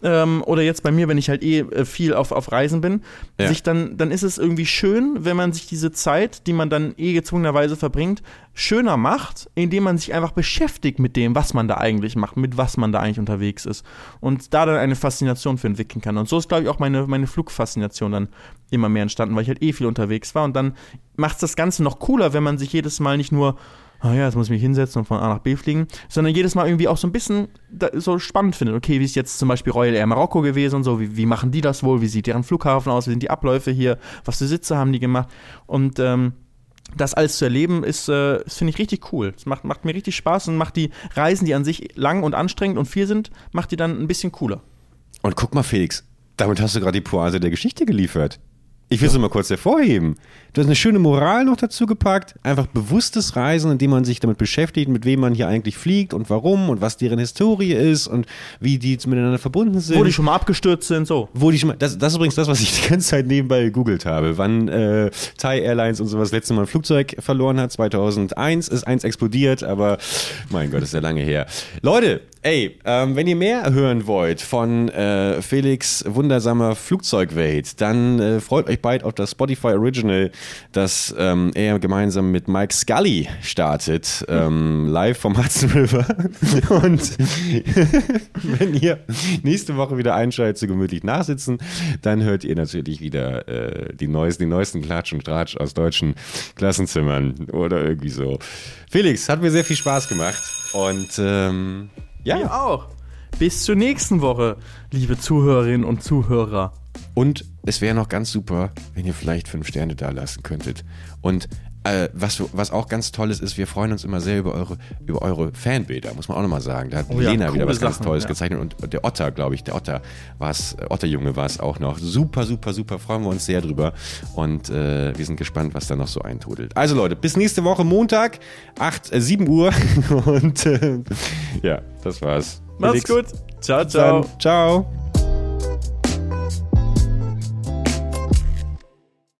Ähm, oder jetzt bei mir, wenn ich halt eh äh, viel auf, auf Reisen bin. Ja. Sich dann, dann ist es irgendwie schön, wenn man sich diese Zeit, die man dann eh gezwungenerweise verbringt, schöner macht, indem man sich einfach beschäftigt mit dem, was man da eigentlich macht, mit was man da eigentlich unterwegs ist. Und da dann eine Faszination für entwickeln kann. Und so ist, glaube ich, auch meine, meine Flugfaszination dann immer mehr entstanden, weil ich halt eh viel unterwegs war. Und dann macht es das Ganze noch cooler, wenn man sich jedes Mal nicht nur, ah ja, jetzt muss ich mich hinsetzen und von A nach B fliegen, sondern jedes Mal irgendwie auch so ein bisschen so spannend findet. Okay, wie ist jetzt zum Beispiel Royal Air Marokko gewesen und so, wie, wie machen die das wohl, wie sieht deren Flughafen aus, wie sind die Abläufe hier, was für Sitze haben die gemacht. Und ähm, das alles zu erleben, ist, äh, finde ich richtig cool. Es macht, macht mir richtig Spaß und macht die Reisen, die an sich lang und anstrengend und viel sind, macht die dann ein bisschen cooler. Und guck mal, Felix, damit hast du gerade die Pointe der Geschichte geliefert. Ich will es nur mal kurz hervorheben. Du hast eine schöne Moral noch dazu gepackt. Einfach bewusstes Reisen, indem man sich damit beschäftigt, mit wem man hier eigentlich fliegt und warum und was deren Historie ist und wie die miteinander verbunden sind. Wo die schon mal abgestürzt sind, so. Wo die schon mal, das, das ist übrigens das, was ich die ganze Zeit nebenbei gegoogelt habe. Wann äh, Thai Airlines und sowas letzte Mal ein Flugzeug verloren hat. 2001 ist eins explodiert, aber mein Gott, ist ja lange her. Leute, ey, ähm, wenn ihr mehr hören wollt von äh, Felix wundersamer Flugzeugwelt, dann äh, freut euch bald auf das Spotify Original, das ähm, er gemeinsam mit Mike Scully startet, ähm, live vom Hudson River. Und wenn ihr nächste Woche wieder einschaltet zu gemütlich nachsitzen, dann hört ihr natürlich wieder äh, die, neuesten, die neuesten Klatsch und Tratsch aus deutschen Klassenzimmern oder irgendwie so. Felix, hat mir sehr viel Spaß gemacht und ähm, ja. Mir auch. Bis zur nächsten Woche, liebe Zuhörerinnen und Zuhörer. Und es wäre noch ganz super, wenn ihr vielleicht fünf Sterne da lassen könntet. Und äh, was, was auch ganz toll ist, ist, wir freuen uns immer sehr über eure, über eure Fanbilder, muss man auch nochmal sagen. Da hat Oh ja, Lena wieder was ganz Sachen, Tolles ja. gezeichnet und, der Otter, glaube ich, der Otter war es, äh, Otterjunge war es auch noch. Super, super, super, freuen wir uns sehr drüber. Und äh, wir sind gespannt, was da noch so eintudelt. Also Leute, bis nächste Woche Montag, 8, äh, 7 Uhr. Und äh, ja, das war's. Macht's Felix, gut. Ciao, Dann, ciao. ciao.